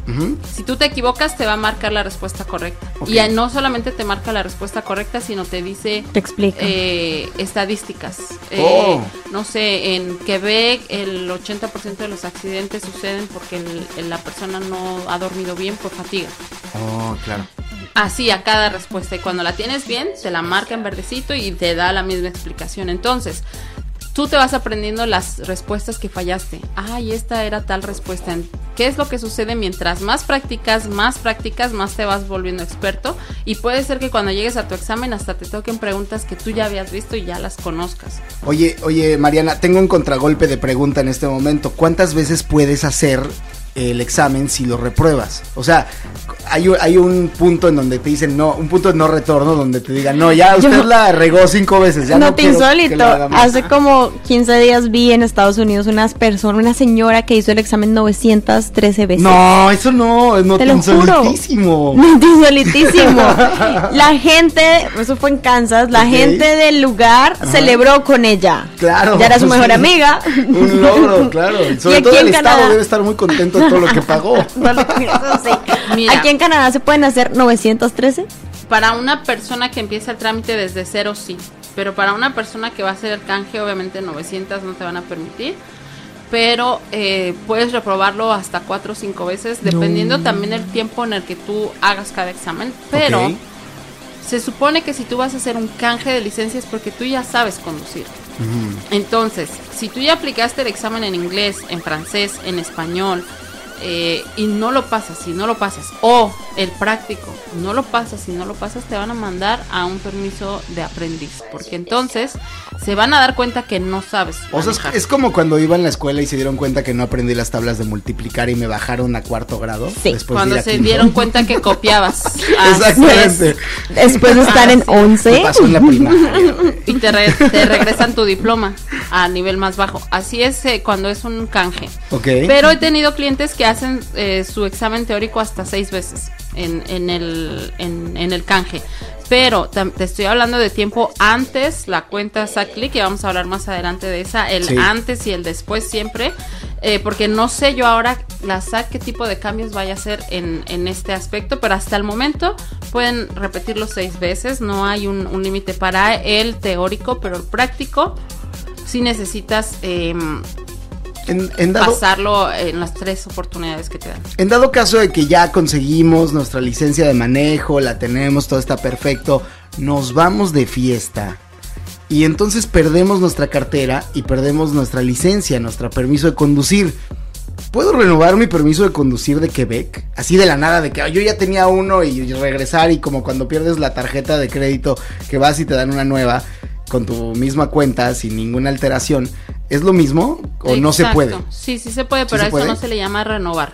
si tú te equivocas te va a marcar la respuesta correcta. Y no solamente te marca la respuesta correcta, sino te dice Te explica. eh, estadísticas. Eh, Oh. no sé, en Quebec el 80% de los accidentes suceden porque el- el- la persona no ha dormido bien por fatiga. Oh, claro. Así a cada respuesta. Y cuando la tienes bien, te la marca en verdecito y te da la misma explicación. Entonces, tú te vas aprendiendo las respuestas que fallaste. Ay, esta era tal respuesta. ¿Qué es lo que sucede? Mientras más practicas, más practicas, más te vas volviendo experto. Y puede ser que cuando llegues a tu examen hasta te toquen preguntas que tú ya habías visto y ya las conozcas. Oye, oye, Mariana, tengo un contragolpe de pregunta en este momento. ¿Cuántas veces puedes hacer el examen si lo repruebas? O sea, hay, un- hay un punto en donde te dicen no, un punto de no retorno donde te digan, no, ya usted Yo- la regó cinco veces, ya no, no te insólito. lo haga más". Hace como 15 días vi en Estados Unidos unas personas, una señora que hizo el examen 913 veces. No, eso no, es no Te juro. insolitísimo. [LAUGHS] No, te insolitísimo. La gente, eso fue en Kansas, la gente del lugar celebró con ella. Claro. Ya era su mejor [LAUGHS] sí. amiga. Un logro, claro. Y [LAUGHS] Sobre Y todo el Estado debe estar muy contento todo lo que pagó. [LAUGHS] Mira. Aquí en Canadá se pueden hacer 913. Para una persona que empieza el trámite desde cero, sí. Pero para una persona que va a hacer el canje, obviamente 900 no te van a permitir. Pero eh, puedes reprobarlo hasta cuatro o cinco veces, dependiendo también el tiempo en el que tú hagas cada examen. Pero se supone que si tú vas a hacer un canje de licencia es porque tú ya sabes conducir. Entonces, si tú ya aplicaste el examen en inglés, en francés, en español, eh, y no lo pasas, y no lo pasas, o el práctico, no lo pasas, y no lo pasas, te van a mandar a un permiso de aprendiz, porque entonces se van a dar cuenta que no sabes. O sea, es, manejar. es como cuando iba en la escuela y se dieron cuenta que no aprendí las tablas de multiplicar y me bajaron a cuarto grado. Sí. después de cuando a se quinto. dieron cuenta que [LAUGHS] copiabas. Exactamente. es. Después de estar en Me 11. pasó en la primaria. Y te, re- te regresan tu diploma a nivel más bajo. Así es eh, cuando es un canje. Ok. Pero he tenido clientes que hacen eh, su examen teórico hasta seis veces en, en el, en, en el canje. Pero te estoy hablando de tiempo antes, la cuenta SACLI, que vamos a hablar más adelante de esa, el Sí. antes y el después siempre, eh, porque no sé yo ahora la SAC qué tipo de cambios vaya a hacer en, en este aspecto, pero hasta el momento pueden repetirlo seis veces, no hay un, un límite para el teórico, pero el práctico sí necesitas em, En, en dado, pasarlo en las tres oportunidades que te dan. en dado caso de que ya conseguimos nuestra licencia de manejo, la tenemos, todo está perfecto, nos vamos de fiesta. Y entonces perdemos nuestra cartera y perdemos nuestra licencia, nuestro permiso de conducir. ¿Puedo renovar mi permiso de conducir de Quebec? Así de la nada, de que "Ah, yo ya tenía uno y regresar y como cuando pierdes la tarjeta de crédito que vas y te dan una nueva con tu misma cuenta sin ninguna alteración. ¿Es lo mismo o no se puede? Sí, sí se puede, ¿Sí pero se a eso puede? no se le llama renovar.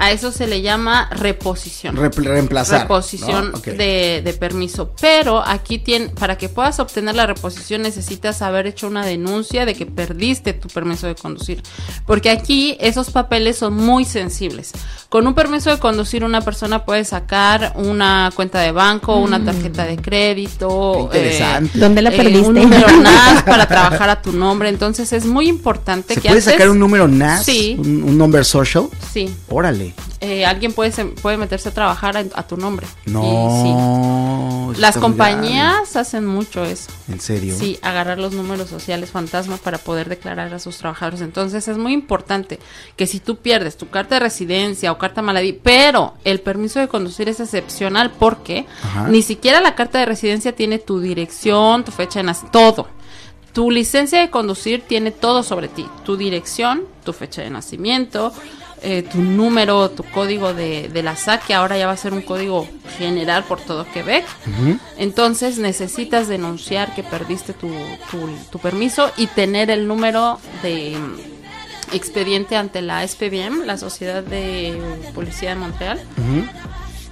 A eso se le llama reposición. Reemplazar. reposición de, de permiso. Pero aquí tiene, para que puedas obtener la reposición necesitas haber hecho una denuncia de que perdiste tu permiso de conducir. Porque aquí esos papeles son muy sensibles. Con un permiso de conducir una persona puede sacar una cuenta de banco, una tarjeta de crédito. Mm. Qué interesante. ¿Dónde la eh, perdiste? un número [LAUGHS] NAS para trabajar a tu nombre. Entonces es muy importante ¿Se que puede antes- sacar un número NAS? Sí. Un, un number social? Sí. Órale. Eh, alguien puede, se- puede meterse a trabajar a, a tu nombre. Y sí. No. Las compañías hacen mucho eso. ¿En serio? Sí, agarrar los números sociales fantasma para poder declarar a sus trabajadores. Entonces es muy importante que si tú pierdes tu carta de residencia o carta maladí, pero el permiso de conducir es excepcional porque Ajá. ni siquiera la carta de residencia tiene tu dirección, tu fecha de nacimiento, todo. Tu licencia de conducir tiene todo sobre ti, tu dirección, tu fecha de nacimiento, eh, tu número, tu código de, de la SAC, que ahora ya va a ser un código general por todo Quebec. Entonces necesitas denunciar que perdiste tu, tu- tu permiso y tener el número de mm, expediente ante la SPBM, la Sociedad de Policía de Montreal.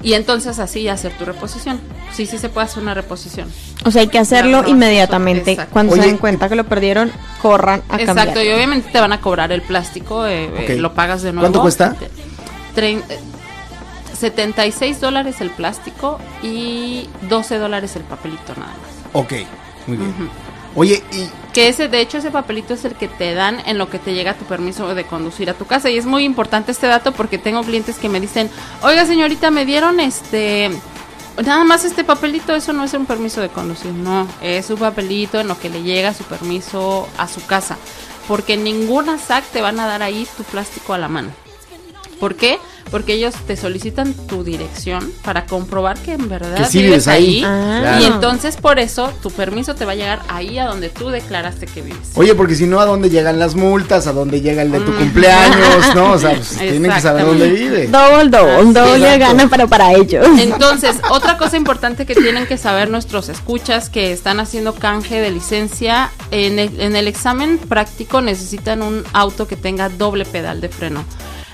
Y entonces así hacer tu reposición. Sí, sí se puede hacer una reposición. O sea, hay que hacerlo Claro, inmediatamente. exacto. Cuando Oye, se den cuenta que lo perdieron, corran a Exacto, cambiar. y obviamente te van a cobrar el plástico, eh, eh, Ok. lo pagas de nuevo. ¿Cuánto cuesta? Eh, 76 dólares el plástico y 12 dólares el papelito nada más. Ok, muy bien. Oye, y Que ese, de hecho, ese papelito es el que te dan en lo que te llega tu permiso de conducir a tu casa. Y es muy importante este dato porque tengo clientes que me dicen, oiga señorita, me dieron este... Nada más este papelito, eso no es un permiso de conducir, no, es un papelito en lo que le llega su permiso a su casa, porque ninguna SAC te van a dar ahí tu plástico a la mano. ¿Por qué? Porque ellos te solicitan tu dirección para comprobar que en verdad Que sí vives vives ahí. ahí. Ah. Claro. Y entonces por eso tu permiso te va a llegar ahí a donde tú declaraste que vives. Oye, porque si no, ¿a dónde llegan las multas? ¿A dónde llega el de tu cumpleaños? ¿No? O sea, pues, [LAUGHS] tienen que saber dónde vive. Double, double, doble gana para, para ellos. Entonces, [LAUGHS] otra cosa importante que tienen que saber nuestros escuchas que están haciendo canje de licencia, en el, en el examen práctico necesitan un auto que tenga doble pedal de freno.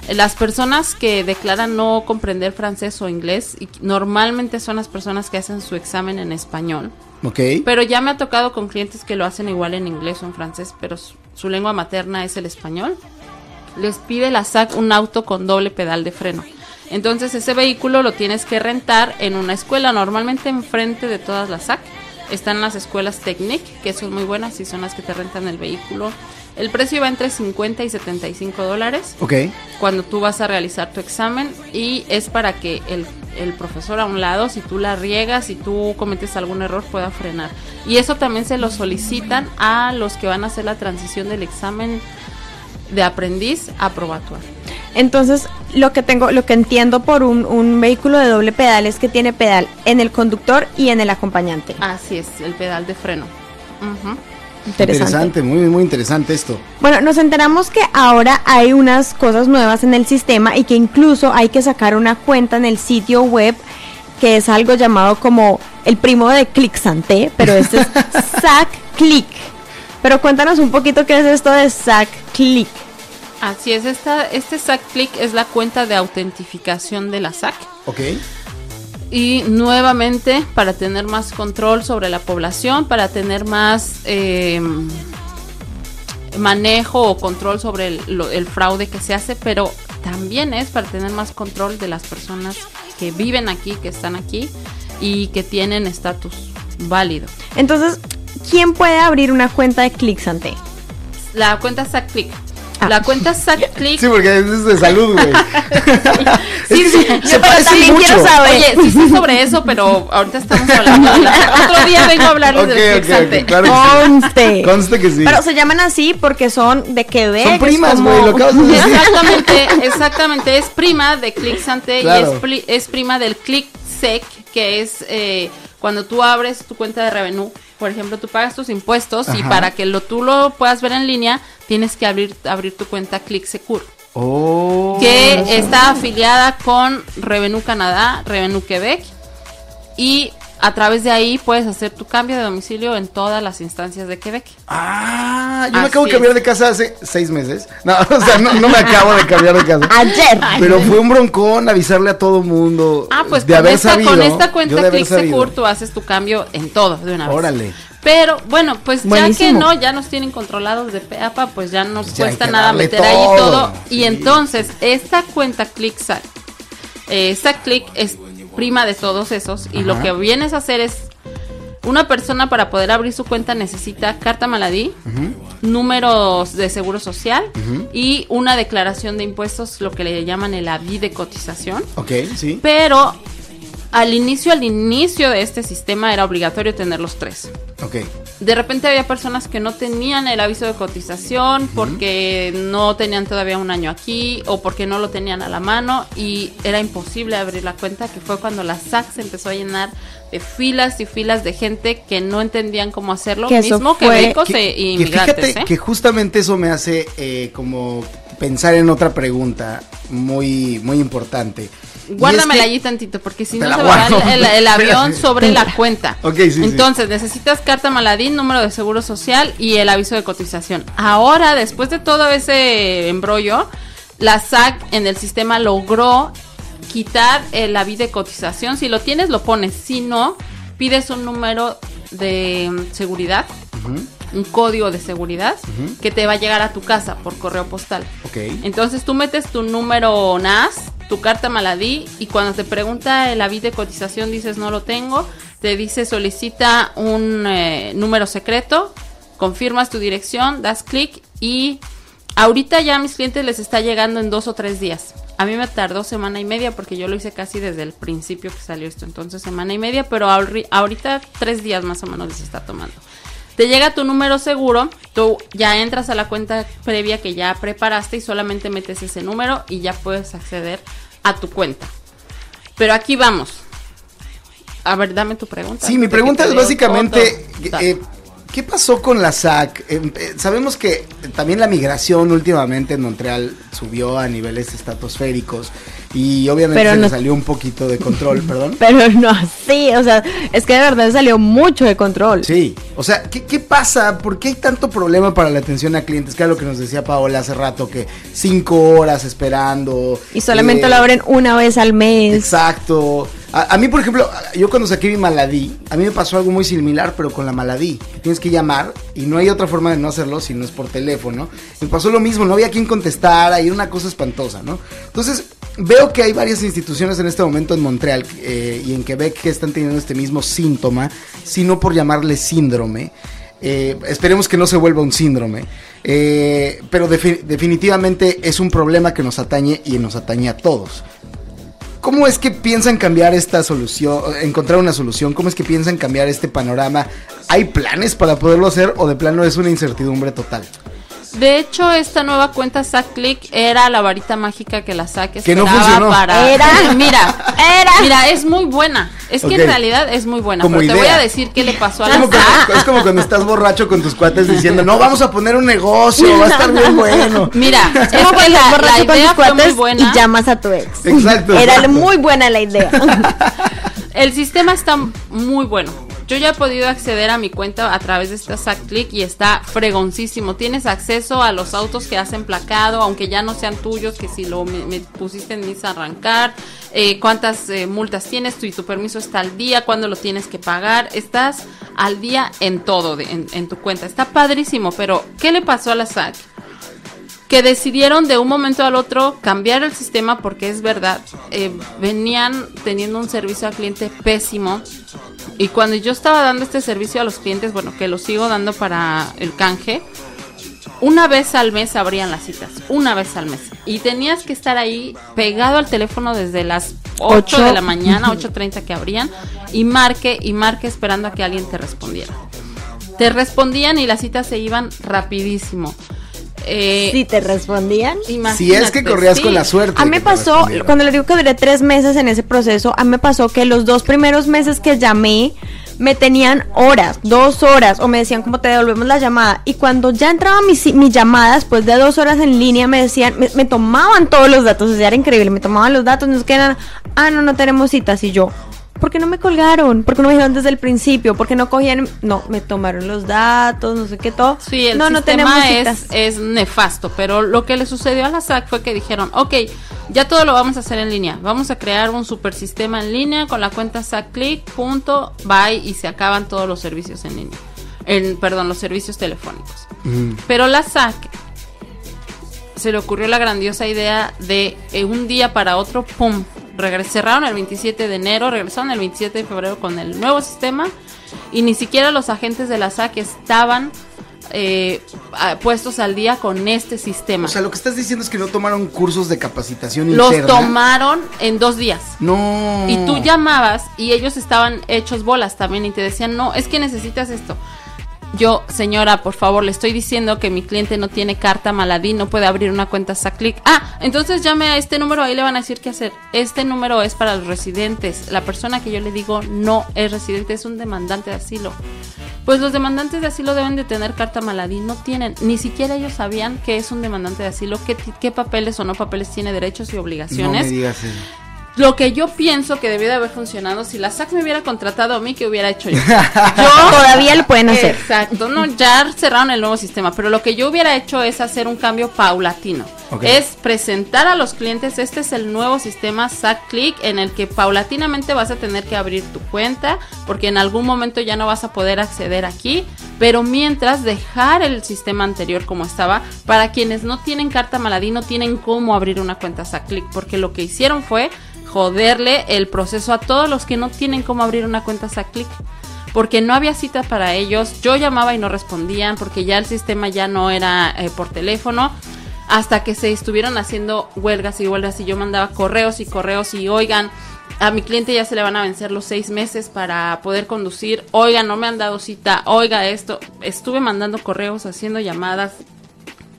Las personas que declaran no comprender francés o inglés, y normalmente son las personas que hacen su examen en español, Ok. pero ya me ha tocado con clientes que lo hacen igual en inglés o en francés, pero su, su lengua materna es el español. Les pide la SAC un auto con doble pedal de freno. Entonces ese vehículo lo tienes que rentar en una escuela, normalmente enfrente de todas las SAC. Están las escuelas Technic, que son muy buenas y son las que te rentan el vehículo. El precio va entre 50 y 75 dólares Ok. cuando tú vas a realizar tu examen y es para que el, el profesor a un lado, si tú la riegas, si tú cometes algún error, pueda frenar. Y eso también se lo solicitan a los que van a hacer la transición del examen de aprendiz a probatorio. Entonces, lo que tengo, lo que entiendo por un, un vehículo de doble pedal es que tiene pedal en el conductor y en el acompañante. Así es, el pedal de freno. Interesante. muy, muy interesante esto. Bueno, nos enteramos que ahora hay unas cosas nuevas en el sistema y que incluso hay que sacar una cuenta en el sitio web que es algo llamado como el primo de ClickSanté, pero este es [LAUGHS] SAC Click. Pero cuéntanos un poquito qué es esto de SAC Click. Así es, esta, este SAC Click es la cuenta de autentificación de la SAC. Ok. Y nuevamente, para tener más control sobre la población, para tener más eh, manejo o control sobre el, lo- el fraude que se hace, pero también es para tener más control de las personas que viven aquí, que están aquí y que tienen estatus válido. Entonces, ¿quién puede abrir una cuenta de ClickSanté? La cuenta SACClick. Ah. La cuenta SACClick. [LAUGHS] Sí, porque es de salud, güey. Sí, [LAUGHS] sí, [LAUGHS] se pero parece también mucho. quiero saber. Oye, sí sé sobre eso, pero ahorita estamos hablando de la [LAUGHS] Otro día vengo a hablarles Ok, del ok, Clicksante. ok, claro que sí. Conste. Conste que sí. Pero se llaman así porque son de Quebec. Son es primas, como- güey, lo acabas de decir. Exactamente, [LAUGHS] exactamente. Es prima de ClickSante Claro. y es, pri- es prima del ClickSec, que es eh, cuando tú abres tu cuenta de Revenue. Por ejemplo, tú pagas tus impuestos y para que lo, tú lo puedas ver en línea, tienes que abrir, abrir tu cuenta ClickSecure. Oh. que está afiliada con Revenue Canadá, Revenue Quebec y a través de ahí puedes hacer tu cambio de domicilio en todas las instancias de Quebec. Ah, yo me acabo de cambiar de casa hace seis meses. No, [LAUGHS] o sea, no, no me acabo de cambiar de casa. Ayer. Pero fue un broncón avisarle a todo mundo. Ah, pues de con, haber esta, sabido. con esta yo cuenta de haber ClickSecure sabido. tú haces tu cambio en todo de una vez. Órale. Pero bueno, pues ya que no, ya nos tienen controlados de peapa, pues ya no ya cuesta nada meter ahí todo. Y entonces, esta cuenta ClickSac, eh, esta Click es prima de todos esos. Y lo que vienes a hacer es, una persona para poder abrir su cuenta necesita carta maladí, números de seguro social y una declaración de impuestos, lo que le llaman el avis de cotización. Ok, sí. Pero al inicio, al inicio de este sistema era obligatorio tener los tres. Ok. De repente había personas que no tenían el aviso de cotización porque no tenían todavía un año aquí o porque no lo tenían a la mano y era imposible abrir la cuenta, que fue cuando la SAC se empezó a llenar de filas y filas de gente que no entendían cómo hacerlo, Que eso mismo que fue- Que- e que inmigrantes. fíjate ¿eh? que justamente eso me hace eh, como pensar en otra pregunta muy, muy importante. Guárdamela allí tantito, porque si no se va guardo. el, el avión [LAUGHS] sobre la cuenta. Ok, sí, sí. Entonces, necesitas carta maladín, número de seguro social y el aviso de cotización. Ahora, después de todo ese embrollo, la SAC en el sistema logró quitar el aviso de cotización. Si lo tienes, lo pones. Si no, pides un número de seguridad, un código de seguridad, que te va a llegar a tu casa por correo postal. Ok. Entonces tú metes tu número NAS, tu carta maladí y cuando te pregunta el aviso de cotización dices no lo tengo, te dice solicita un eh, número secreto, confirmas tu dirección, das clic y ahorita ya a mis clientes les está llegando en dos o tres días. A mí me tardó semana y media porque yo lo hice casi desde el principio que salió esto, entonces semana y media, pero ahorita tres días más o menos les está tomando. Te llega tu número seguro, tú ya entras a la cuenta previa que ya preparaste y solamente metes ese número y ya puedes acceder a tu cuenta. Pero aquí vamos. A ver, dame tu pregunta. Sí, mi pregunta es básicamente. Dale. eh, ¿qué pasó con la SAC? Eh, eh, sabemos que también la migración últimamente en Montreal subió a niveles estratosféricos y obviamente Pero se le salió un poquito de control, [LAUGHS] perdón. Pero no así, o sea, es que de verdad salió mucho de control. Sí, o sea, ¿qué, qué pasa? ¿Por qué hay tanto problema para la atención a clientes? Que era lo que nos decía Paola hace rato, que cinco horas esperando. Y solamente eh, lo abren una vez al mes. Exacto. A, mí, por ejemplo, yo cuando saqué mi maladí, a mí me pasó algo muy similar, pero con la maladí. Tienes que llamar y no hay otra forma de no hacerlo si no es por teléfono. Me pasó lo mismo, no había quien contestar, hay una cosa espantosa, ¿no? Entonces, veo que hay varias instituciones en este momento en Montreal eh, y en Quebec que están teniendo este mismo síntoma, sino por llamarle síndrome. Eh, esperemos que no se vuelva un síndrome. Eh, pero defi- definitivamente es un problema que nos atañe y nos atañe a todos. ¿Cómo es que piensan cambiar esta solución, encontrar una solución? ¿Cómo es que piensan cambiar este panorama? ¿Hay planes para poderlo hacer o de plano es una incertidumbre total? De hecho, esta nueva cuenta SACClick era la varita mágica que la SAC Que no funcionó. para... Era. [LAUGHS] Mira, Era. Mira, es muy buena. Es que en realidad es muy buena. Como pero te voy a decir qué le pasó a Es la cuando, es como cuando estás borracho con tus cuates diciendo, no, vamos a poner un negocio, va a estar bien [LAUGHS] bueno. Mira, es que la, la idea fue muy buena. y llamas a tu ex. Exacto, Era exacto. muy buena la idea. [LAUGHS] El sistema está muy bueno. Yo ya he podido acceder a mi cuenta a través de esta SACClick y está fregoncísimo. Tienes acceso a los autos que has emplacado, aunque ya no sean tuyos, que si lo me, pusiste en mis arrancar, eh, cuántas eh, multas tienes, tu, y tu permiso está al día, cuándo lo tienes que pagar. Estás al día en todo, en tu cuenta. Está padrísimo, pero ¿qué le pasó a la SAC? que decidieron de un momento al otro cambiar el sistema porque es verdad, eh, venían teniendo un servicio al cliente pésimo y cuando yo estaba dando este servicio a los clientes, bueno, que lo sigo dando para el canje, una vez al mes abrían las citas, una vez al mes. Y tenías que estar ahí pegado al teléfono desde las 8 Ocho. de la mañana, 8.30 que abrían, y marque y marque esperando a que alguien te respondiera. Te respondían y las citas se iban rapidísimo. Eh, Si te respondían. Si es que corrías sí. con la suerte. A mí me pasó, cuando le digo que duré tres meses en ese proceso, a mí me pasó que los dos primeros meses que llamé me tenían horas, dos horas, o me decían como te devolvemos la llamada. Y cuando ya entraba mi, mi llamada, después de dos horas en línea, me decían, me, me tomaban todos los datos, o sea, era increíble, me tomaban los datos, no es que eran, ah, no, no tenemos citas, y yo. ¿Por qué no me colgaron? ¿Por qué no me dijeron desde el principio? ¿Por qué no cogían? No, me tomaron los datos, no sé qué todo. Sí, el no, sistema es, es nefasto, pero lo que le sucedió a la SAC fue que dijeron, ok, ya todo lo vamos a hacer en línea, vamos a crear un super sistema en línea con la cuenta SACClick, punto, bye, y se acaban todos los servicios en línea, en, perdón, los servicios telefónicos. Pero la SAC se le ocurrió la grandiosa idea de eh, un día para otro, pum, cerraron el 27 de enero, regresaron el 27 de febrero con el nuevo sistema y ni siquiera los agentes de la SAC estaban eh, puestos al día con este sistema. O sea, lo que estás diciendo es que no tomaron cursos de capacitación los interna. tomaron en dos días. No. Y tú llamabas y ellos estaban hechos bolas también y te decían, no, es que necesitas esto. Yo, señora, por favor, le estoy diciendo que mi cliente no tiene carta maladí, no puede abrir una cuenta SACLIC. Ah, entonces llame a este número, ahí le van a decir qué hacer. Este número es para los residentes. La persona que yo le digo no es residente, es un demandante de asilo. Pues los demandantes de asilo deben de tener carta maladí, no tienen, ni siquiera ellos sabían qué es un demandante de asilo, qué, qué papeles o no papeles tiene derechos y No me obligaciones. digas eso. Lo que yo pienso que debió de haber funcionado, si la SAC me hubiera contratado a mí, ¿qué hubiera hecho [LAUGHS] yo? Todavía lo pueden hacer. Exacto, no, ya cerraron el nuevo sistema, pero lo que yo hubiera hecho es hacer un cambio paulatino. Es presentar a los clientes, este es el nuevo sistema SAC Click en el que paulatinamente vas a tener que abrir tu cuenta porque en algún momento ya no vas a poder acceder aquí, pero mientras dejar el sistema anterior como estaba, para quienes no tienen carta maladí no tienen cómo abrir una cuenta SAC Click porque lo que hicieron fue joderle el proceso a todos los que no tienen cómo abrir una cuenta SAC Click porque no había cita para ellos. Yo llamaba y no respondían porque ya el sistema ya no era eh, por teléfono. Hasta que se estuvieron haciendo huelgas y huelgas y yo mandaba correos y correos y oigan, a mi cliente ya se le van a vencer los seis meses para poder conducir. Oigan, no me han dado cita. Oiga esto. Estuve mandando correos, haciendo llamadas.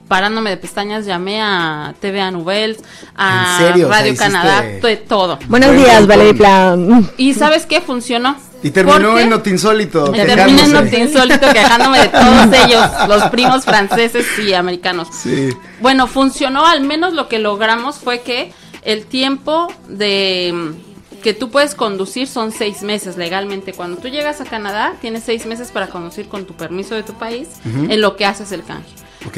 Parándome de pestañas, llamé a TVA Nouvelles, a ¿En serio? O sea, Radio hiciste- Canadá, de todo. Buenos Buen días. Valerie Plan. ¿Y sabes qué? Funcionó. Y terminó en Notinsólito. Me terminé en quejándose. Noti Insólito quejándome de todos [LAUGHS] ellos, los primos franceses y americanos. Sí. Bueno, funcionó, al menos lo que logramos fue que el tiempo de que tú puedes conducir son seis meses legalmente. Cuando tú llegas a Canadá, tienes seis meses para conducir con tu permiso de tu país en lo que haces el canje.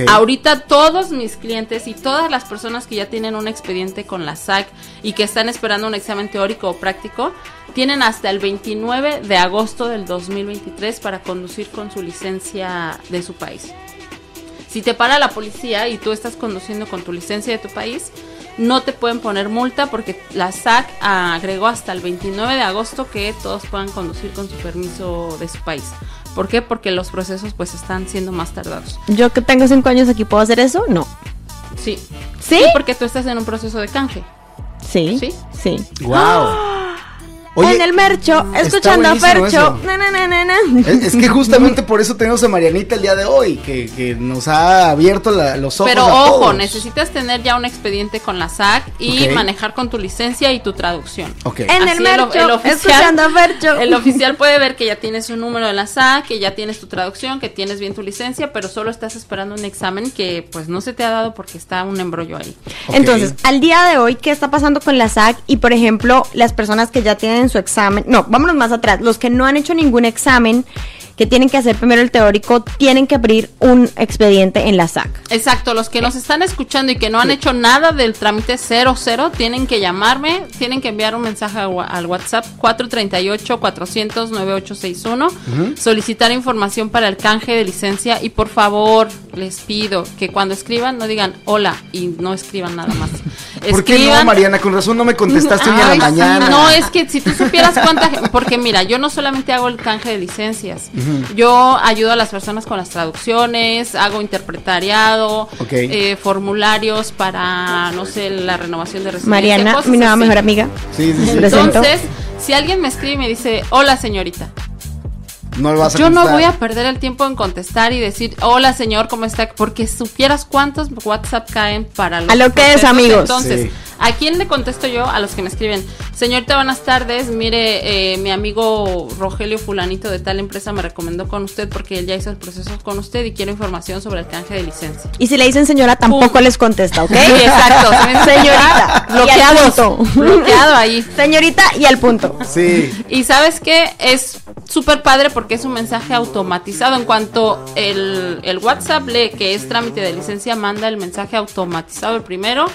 Ahorita todos mis clientes y todas las personas que ya tienen un expediente con la SAC y que están esperando un examen teórico o práctico, tienen hasta el 29 de agosto del 2023 para conducir con su licencia de su país. Si te para la policía y tú estás conduciendo con tu licencia de tu país, no te pueden poner multa porque la SAC agregó hasta el 29 de agosto que todos puedan conducir con su permiso de su país. ¿Por qué? Porque los procesos pues están siendo más tardados. Yo que tengo cinco años aquí, ¿puedo hacer eso? No. Sí. ¿Sí? porque tú estás en un proceso de canje. Sí. ¿Sí? Sí. Wow. En el mercho, escuchando a Fercho. Na, na, na. [LAUGHS] Es, es que justamente por eso tenemos a Marianita el día de hoy, que, que nos ha abierto la- los ojos. Pero a ojo, todos. necesitas tener ya un expediente con la SAC y manejar con tu licencia y tu traducción. Ok. En el mercho, escuchando a Fercho. El oficial puede ver que ya tienes un número de la SAC, que ya tienes tu traducción, que tienes bien tu licencia, pero solo estás esperando un examen que pues no se te ha dado porque está un embrollo ahí. Entonces, al día de hoy, ¿qué está pasando con la SAC? Y, por ejemplo, las personas que ya tienen su examen, no, vámonos más atrás, los que no han hecho ningún examen, que tienen que hacer primero el teórico, tienen que abrir un expediente en la SAC. Exacto, los que nos están escuchando y que no han hecho nada del trámite 00 tienen que llamarme, tienen que enviar un mensaje a al WhatsApp 438-400-9861, solicitar información para el canje de licencia y por favor les pido que cuando escriban no digan hola y no escriban nada más. [LAUGHS] ¿Por qué no, Mariana? Con razón no me contestaste hoy en la mañana. No, es que si tú supieras cuánta porque mira, yo no solamente hago el canje de licencias, yo ayudo a las personas con las traducciones, hago interpretariado, Ok. eh, formularios para, no sé, la renovación de residencia. Mariana, cosas mi nueva así. mejor amiga. Sí, sí, sí. Entonces, si alguien me escribe y me dice, hola señorita, No lo vas a yo no voy a perder el tiempo en contestar y decir, hola señor, ¿cómo está? Porque supieras cuántos WhatsApp caen para los A lo que es, amigos. Entonces, Sí. ¿A quién le contesto yo? A los que me escriben, señorita, buenas tardes, mire, eh, mi amigo Rogelio Fulanito de tal empresa me recomendó con usted porque él ya hizo el proceso con usted y quiero información sobre el canje de licencia. Y si le dicen señora, tampoco Pum. les contesta, ¿ok? [LAUGHS] Sí, exacto. [LAUGHS] Señorita, [LAUGHS] punto. bloqueado ahí. Señorita y al punto. Sí. Y sabes que es súper padre porque es un mensaje automatizado. En cuanto el, el WhatsApp lee que es trámite de licencia, manda el mensaje automatizado el primero.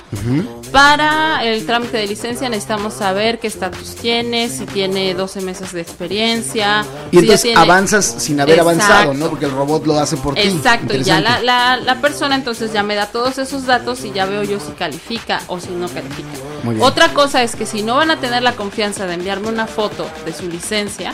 Para el trámite de licencia necesitamos saber qué estatus tiene, si tiene 12 meses de experiencia. Y si entonces tiene- avanzas sin haber Exacto. avanzado, ¿no? Porque el robot lo hace por ti. Exacto, y ya la, la, la persona entonces ya me da todos esos datos y ya veo yo si califica o si no califica. Otra cosa es que si no van a tener la confianza de enviarme una foto de su licencia,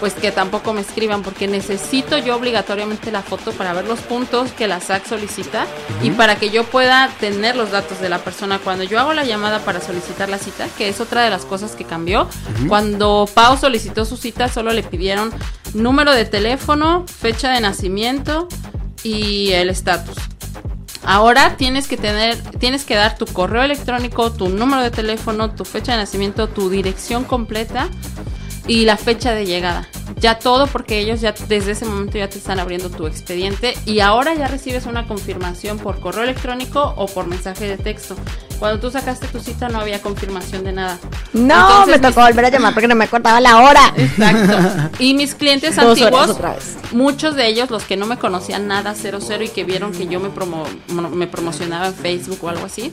pues que tampoco me escriban porque necesito yo obligatoriamente la foto para ver los puntos que la SAC solicita y para que yo pueda tener los datos de la persona cuando yo hago la llamada para solicitar la cita, que es otra de las cosas que cambió. Cuando Pau solicitó su cita solo le pidieron número de teléfono, fecha de nacimiento y el estatus. Ahora tienes que tener, tienes que dar tu correo electrónico, tu número de teléfono, tu fecha de nacimiento, tu dirección completa y la fecha de llegada. Ya todo porque ellos ya desde ese momento ya te están abriendo tu expediente y ahora ya recibes una confirmación por correo electrónico o por mensaje de texto. Cuando tú sacaste tu cita no había confirmación de nada. No, Entonces, me tocó mis- volver a llamar porque no me acordaba la hora. Exacto. [LAUGHS] Y mis clientes Dos antiguos, muchos de ellos, los que no me conocían nada, cero cero, y que vieron que yo me, promo- mo- me promocionaba en Facebook o algo así,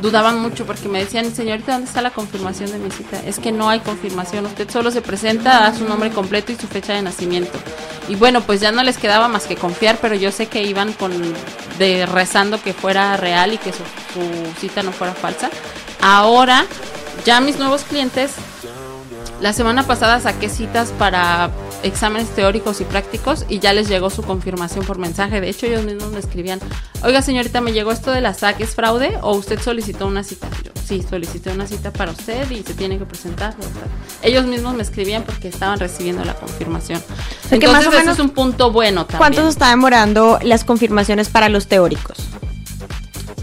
dudaban mucho porque me decían, señorita, ¿dónde está la confirmación de mi cita? Es que no hay confirmación, usted solo se presenta, da su nombre completo y su fecha de nacimiento. Y bueno, pues ya no les quedaba más que confiar, pero yo sé que iban con de rezando que fuera real y que su, su cita no fuera falsa. Ahora, ya mis nuevos clientes la semana pasada saqué citas para exámenes teóricos y prácticos y ya les llegó su confirmación por mensaje. De hecho, ellos mismos me escribían, oiga señorita, ¿me llegó esto de la SAC? ¿Es fraude? ¿O usted solicitó una cita? Yo, sí, solicité una cita para usted y se tiene que presentar. Ellos mismos me escribían porque estaban recibiendo la confirmación. que Entonces, más o menos, es un punto bueno también. ¿Cuánto se está demorando las confirmaciones para los teóricos?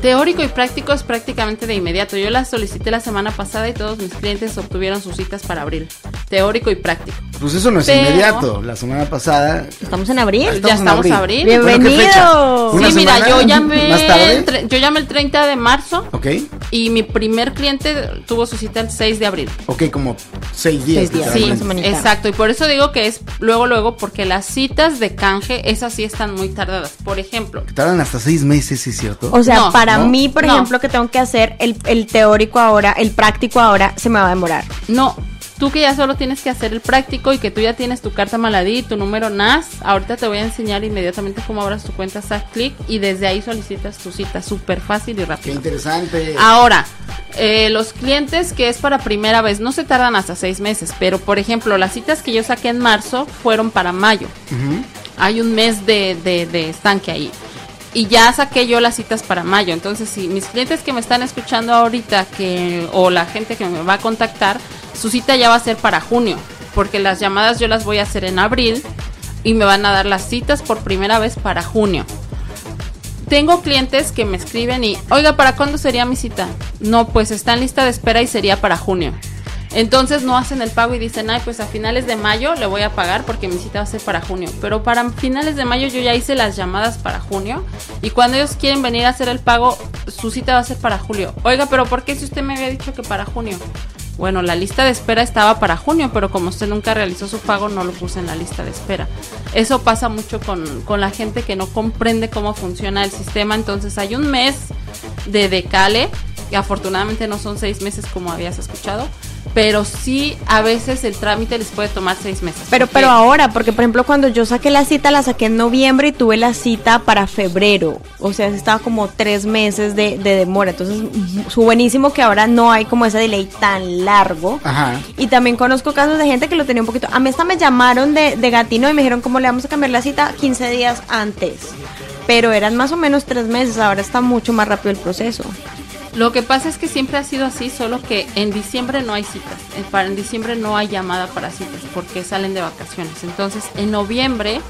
Teórico y práctico es prácticamente de inmediato. Yo las solicité la semana pasada y todos mis clientes obtuvieron sus citas para abril. Teórico y práctico. Pues eso no es Pero- inmediato. La semana pasada. Estamos en abril. Estamos ya en estamos abril. a abril. Bienvenido. Bueno, ¿qué fecha? ¿Una Sí, mira, semana yo llamé, ¿Más tarde? tre- yo llamé el 30 de marzo Ok. Y mi primer cliente tuvo su cita el 6 de abril. Ok, como seis días. Seis días, Sí, exacto. Y por eso digo que es luego, luego, porque las citas de canje, esas sí están muy tardadas. Por ejemplo, Tardan hasta seis meses, ¿sí es cierto? O sea, No, para ¿no? mí, por No. ejemplo, que tengo que hacer el, el teórico ahora, el práctico ahora, se me va a demorar. no, tú que ya solo tienes que hacer el práctico y que tú ya tienes tu carta maladí, tu número NAS, ahorita te voy a enseñar inmediatamente cómo abras tu cuenta SAC y desde ahí solicitas tu cita. Súper fácil y Qué rápido. interesante. Ahora, eh, los clientes que es para primera vez no se tardan hasta seis meses, pero por ejemplo, las citas que yo saqué en marzo fueron para mayo. Hay un mes de, de, de estanque ahí. Y ya saqué yo las citas para mayo. Entonces, si mis clientes que me están escuchando ahorita que o la gente que me va a contactar, su cita ya va a ser para junio. Porque las llamadas yo las voy a hacer en abril y me van a dar las citas por primera vez para junio. Tengo clientes que me escriben y, oiga, ¿para cuándo sería mi cita? No, pues está en lista de espera y sería para junio. Entonces no hacen el pago y dicen, ay, pues a finales de mayo le voy a pagar porque mi cita va a ser para junio. Pero para finales de mayo yo ya hice las llamadas para junio y cuando ellos quieren venir a hacer el pago, su cita va a ser para julio. Oiga, pero ¿por qué si usted me había dicho que para junio? Bueno, la lista de espera estaba para junio, pero como usted nunca realizó su pago, no lo puse en la lista de espera. Eso pasa mucho con, con la gente que no comprende cómo funciona el sistema. Entonces hay un mes de decale, que afortunadamente no son seis meses como habías escuchado, pero sí a veces el trámite les puede tomar seis meses. Pero, porque- pero ahora, porque por ejemplo, cuando yo saqué la cita, la saqué en noviembre y tuve la cita para febrero. O sea, estaba como tres meses de, de demora. Entonces, es buenísimo que ahora no hay como ese delay tan largo. Ajá. Y también conozco casos de gente que lo tenía un poquito. A mí hasta me llamaron de, de Gatino y me dijeron cómo le vamos a cambiar la cita 15 días antes. Pero eran más o menos tres meses, ahora está mucho más rápido el proceso. Lo que pasa es que siempre ha sido así, solo que en diciembre no hay citas. En, para, en diciembre no hay llamada para citas porque salen de vacaciones. Entonces, en noviembre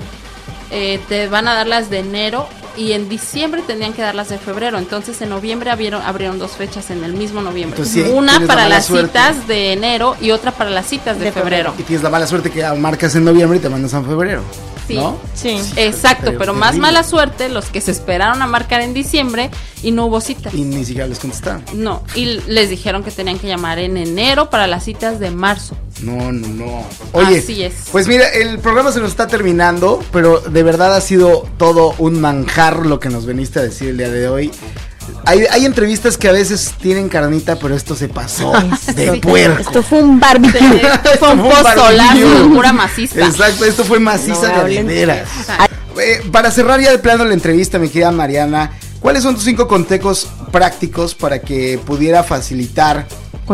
eh, te van a dar las de enero y en diciembre tendrían que dar las de febrero. Entonces, en noviembre abrieron, abrieron dos fechas en el mismo noviembre. Entonces, sí, Una la para las suerte. citas de enero y otra para las citas de, De febrero. Y tienes la mala suerte que marcas en noviembre y te mandas en febrero. Sí. ¿No? Sí. Exacto, Pero pero más terrible. mala suerte los que se esperaron a marcar en diciembre y no hubo citas. Y ni siquiera les contestaron. No, y les dijeron que tenían que llamar en enero para las citas de marzo. No, no, no. Oye, Así es. pues mira, el programa se nos está terminando, pero de verdad ha sido todo un manjar lo que nos veniste a decir el día de hoy. Hay, hay entrevistas que a veces tienen carnita, pero esto se pasó de puerco. Esto fue un barbecue. [LAUGHS] Esto fue un pozolazo, pura maciza. Exacto, esto fue maciza No de veras. Eh, para cerrar ya de plano la entrevista, mi querida Mariana, ¿cuáles son tus cinco consejos prácticos para que pudiera facilitar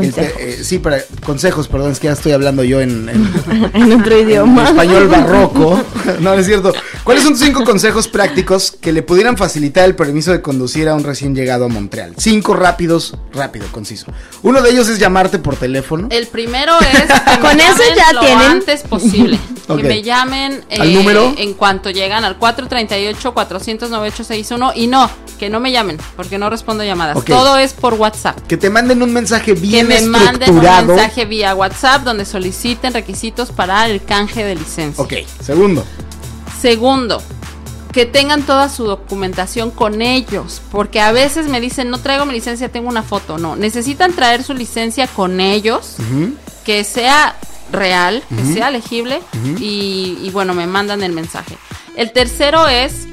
el Consejos. eh, sí, para consejos, perdón, es que ya estoy hablando yo en, en- [LAUGHS] en otro en idioma. español barroco. [LAUGHS] No, no es cierto. ¿Cuáles son tus cinco consejos prácticos que le pudieran facilitar el permiso de conducir a un recién llegado a Montreal? Cinco rápidos, rápido, conciso. Uno de ellos es llamarte por teléfono. El primero es que [LAUGHS] Con me eso ya lo tienen. antes posible. Que me llamen eh, ¿Al número? en cuanto llegan al 438-498-61 y no, que no me llamen porque no respondo llamadas. Todo es por WhatsApp. Que te manden un mensaje bien bien me manden un mensaje vía WhatsApp donde soliciten requisitos para el canje de licencia. Ok, segundo. Segundo, que tengan toda su documentación con ellos, porque a veces me dicen, no traigo mi licencia, tengo una foto. No, necesitan traer su licencia con ellos, que sea real, que sea legible, y, y bueno, me mandan el mensaje. El tercero es,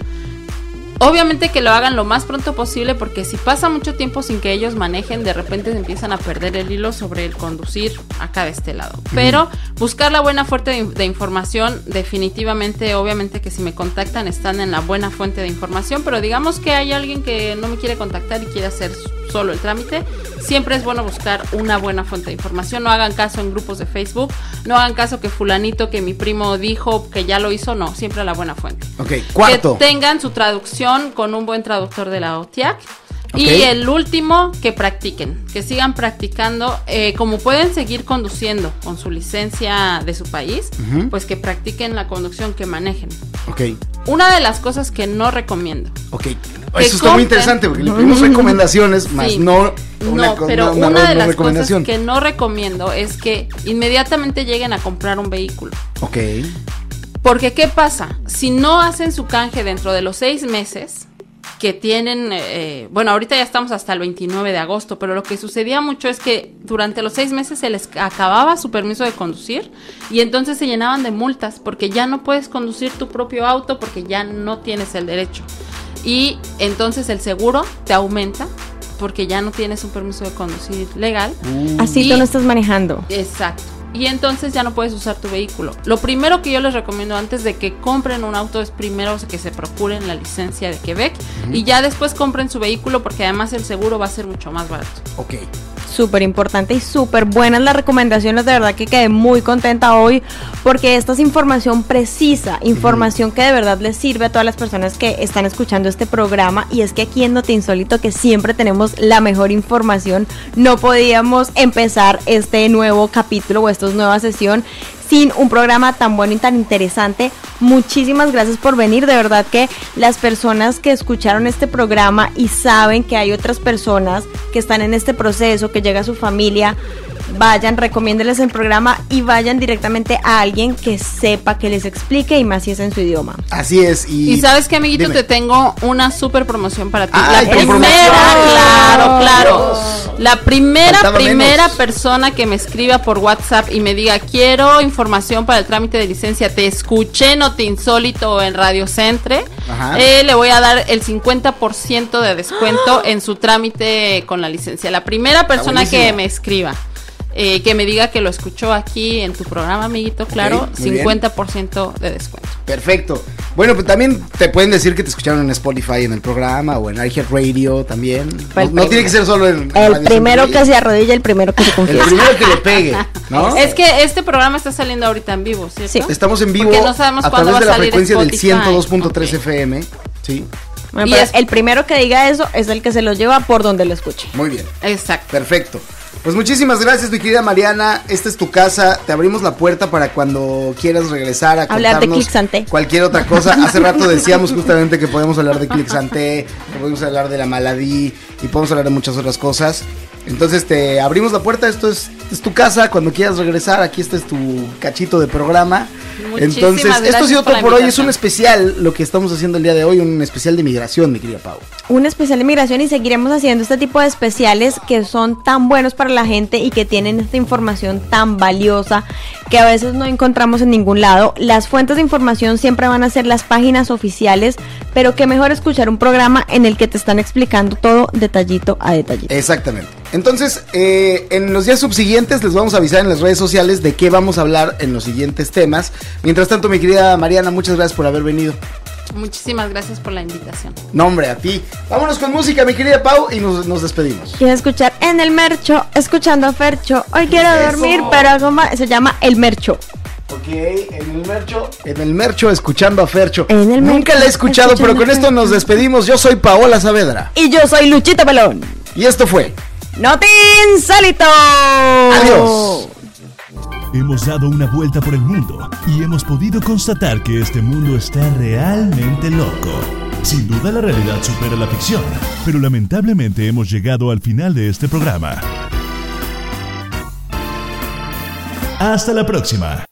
obviamente que lo hagan lo más pronto posible, porque si pasa mucho tiempo sin que ellos manejen, de repente se empiezan a perder el hilo sobre el conducir acá de este lado. Pero buscar la buena fuente de, de información, definitivamente, obviamente que si me contactan están en la buena fuente de información, pero digamos que hay alguien que no me quiere contactar y quiere hacer solo el trámite, siempre es bueno buscar una buena fuente de información. No hagan caso en grupos de Facebook, no hagan caso que fulanito, que mi primo dijo que ya lo hizo, no, siempre la buena fuente. Ok, cuarto. Que tengan su traducción con un buen traductor de la OTIAC. Y el último, que practiquen, que sigan practicando, eh, como pueden seguir conduciendo con su licencia de su país, pues que practiquen la conducción, que manejen. Ok, Una de las cosas que no recomiendo. ok. Eso está muy interesante porque le pedimos [LAUGHS] recomendaciones, más Sí. no una, no, pero una- una, una de las cosas que no recomiendo es que inmediatamente lleguen a comprar un vehículo. Ok. Porque, ¿qué pasa? Si no hacen su canje dentro de los seis meses que tienen, eh, bueno, ahorita ya estamos hasta el 29 de agosto, pero lo que sucedía mucho es que durante los seis meses se les acababa su permiso de conducir y entonces se llenaban de multas porque ya no puedes conducir tu propio auto porque ya no tienes el derecho. Y entonces el seguro te aumenta porque ya no tienes un permiso de conducir legal. Así Y- tú no estás manejando. Exacto. Y entonces ya no puedes usar tu vehículo. Lo primero que yo les recomiendo antes de que compren un auto es primero que se procuren la licencia de Quebec y ya después compren su vehículo porque además el seguro va a ser mucho más barato. Ok. Súper importante y súper buenas las recomendaciones. De verdad que quedé muy contenta hoy porque esta es información precisa, información que de verdad les sirve a todas las personas que están escuchando este programa. Y es que aquí en Noti Insólito, que siempre tenemos la mejor información, no podíamos empezar este nuevo capítulo o esta nueva sesión sin un programa tan bueno y tan interesante. Muchísimas gracias por venir. De verdad que las personas que escucharon este programa y saben que hay otras personas que están en este proceso, que llega su familia, vayan, recomiéndenles el programa y vayan directamente a alguien que sepa, que les explique y más si es en su idioma. Así es. Y, Y, sabes que, amiguito, Dime. te tengo una super promoción para ti. Ay, la primera, claro, claro. La primera, Faltaba primera menos. persona que me escriba por WhatsApp y me diga, quiero información para el trámite de licencia, te escuché, no te insólito en Radio Centre, Ajá. eh, le voy a dar el 50% de descuento en su trámite con la licencia. La primera persona que me escriba. Eh, que me diga que lo escuchó aquí en tu programa, amiguito, claro, bien. 50% de descuento. Perfecto. Bueno, pues también te pueden decir que te escucharon en Spotify en el programa o en iHeartRadio también. Fue el No, no tiene que ser solo en El Radio primero que se arrodilla, el primero que se [LAUGHS] El confiesa. primero que le pegue, [LAUGHS] ¿no? Es que este programa está saliendo ahorita en vivo, ¿cierto? Sí. Estamos en vivo Porque no sabemos a cuándo través de la salir frecuencia del Spotify. 102.3 Ok. FM. Sí, Bueno, Y pero es- el primero que diga eso es el que se lo lleva por donde lo escuche. muy bien. Exacto. Perfecto. Pues muchísimas gracias, mi querida Mariana. Esta es tu casa. Te abrimos la puerta para cuando quieras regresar a Hablar de Clixanté. cualquier otra cosa. Hace rato decíamos justamente que podemos hablar de Clixanté, que podemos hablar de la maladí y podemos hablar de muchas otras cosas. Entonces te abrimos la puerta. Esto es, es tu casa. Cuando quieras regresar, aquí este es tu cachito de programa. Muchísimas Entonces, esto ha sido todo por hoy. Es un especial lo que estamos haciendo el día de hoy, un especial de migración, mi querida Pau. un especial de migración y seguiremos haciendo este tipo de especiales que son tan buenos para la gente y que tienen esta información tan valiosa que a veces no encontramos en ningún lado. Las fuentes de información siempre van a ser las páginas oficiales, pero que mejor escuchar un programa en el que te están explicando todo detallito a detallito. Exactamente. Entonces, eh, en los días subsiguientes les vamos a avisar en las redes sociales de qué vamos a hablar en los siguientes temas. Mientras tanto, mi querida Mariana, muchas gracias por haber venido. Muchísimas gracias por la invitación. Nombre a ti. Vámonos con música, mi querida Pau, y nos, nos despedimos. Quiero escuchar en el mercho, escuchando a Fercho. Hoy quiero Eso. dormir, pero algo más. Se llama El Mercho. Ok, en el mercho, en el mercho, escuchando a Fercho. En el Nunca mercho, la he escuchado, pero con esto nos despedimos. Yo soy Paola Saavedra. Y yo soy Luchito Pelón. Y esto fue. ¡No te insólito! ¡Adiós! Hemos dado una vuelta por el mundo y hemos podido constatar que este mundo está realmente loco. Sin duda la realidad supera la ficción, pero lamentablemente hemos llegado al final de este programa. Hasta la próxima.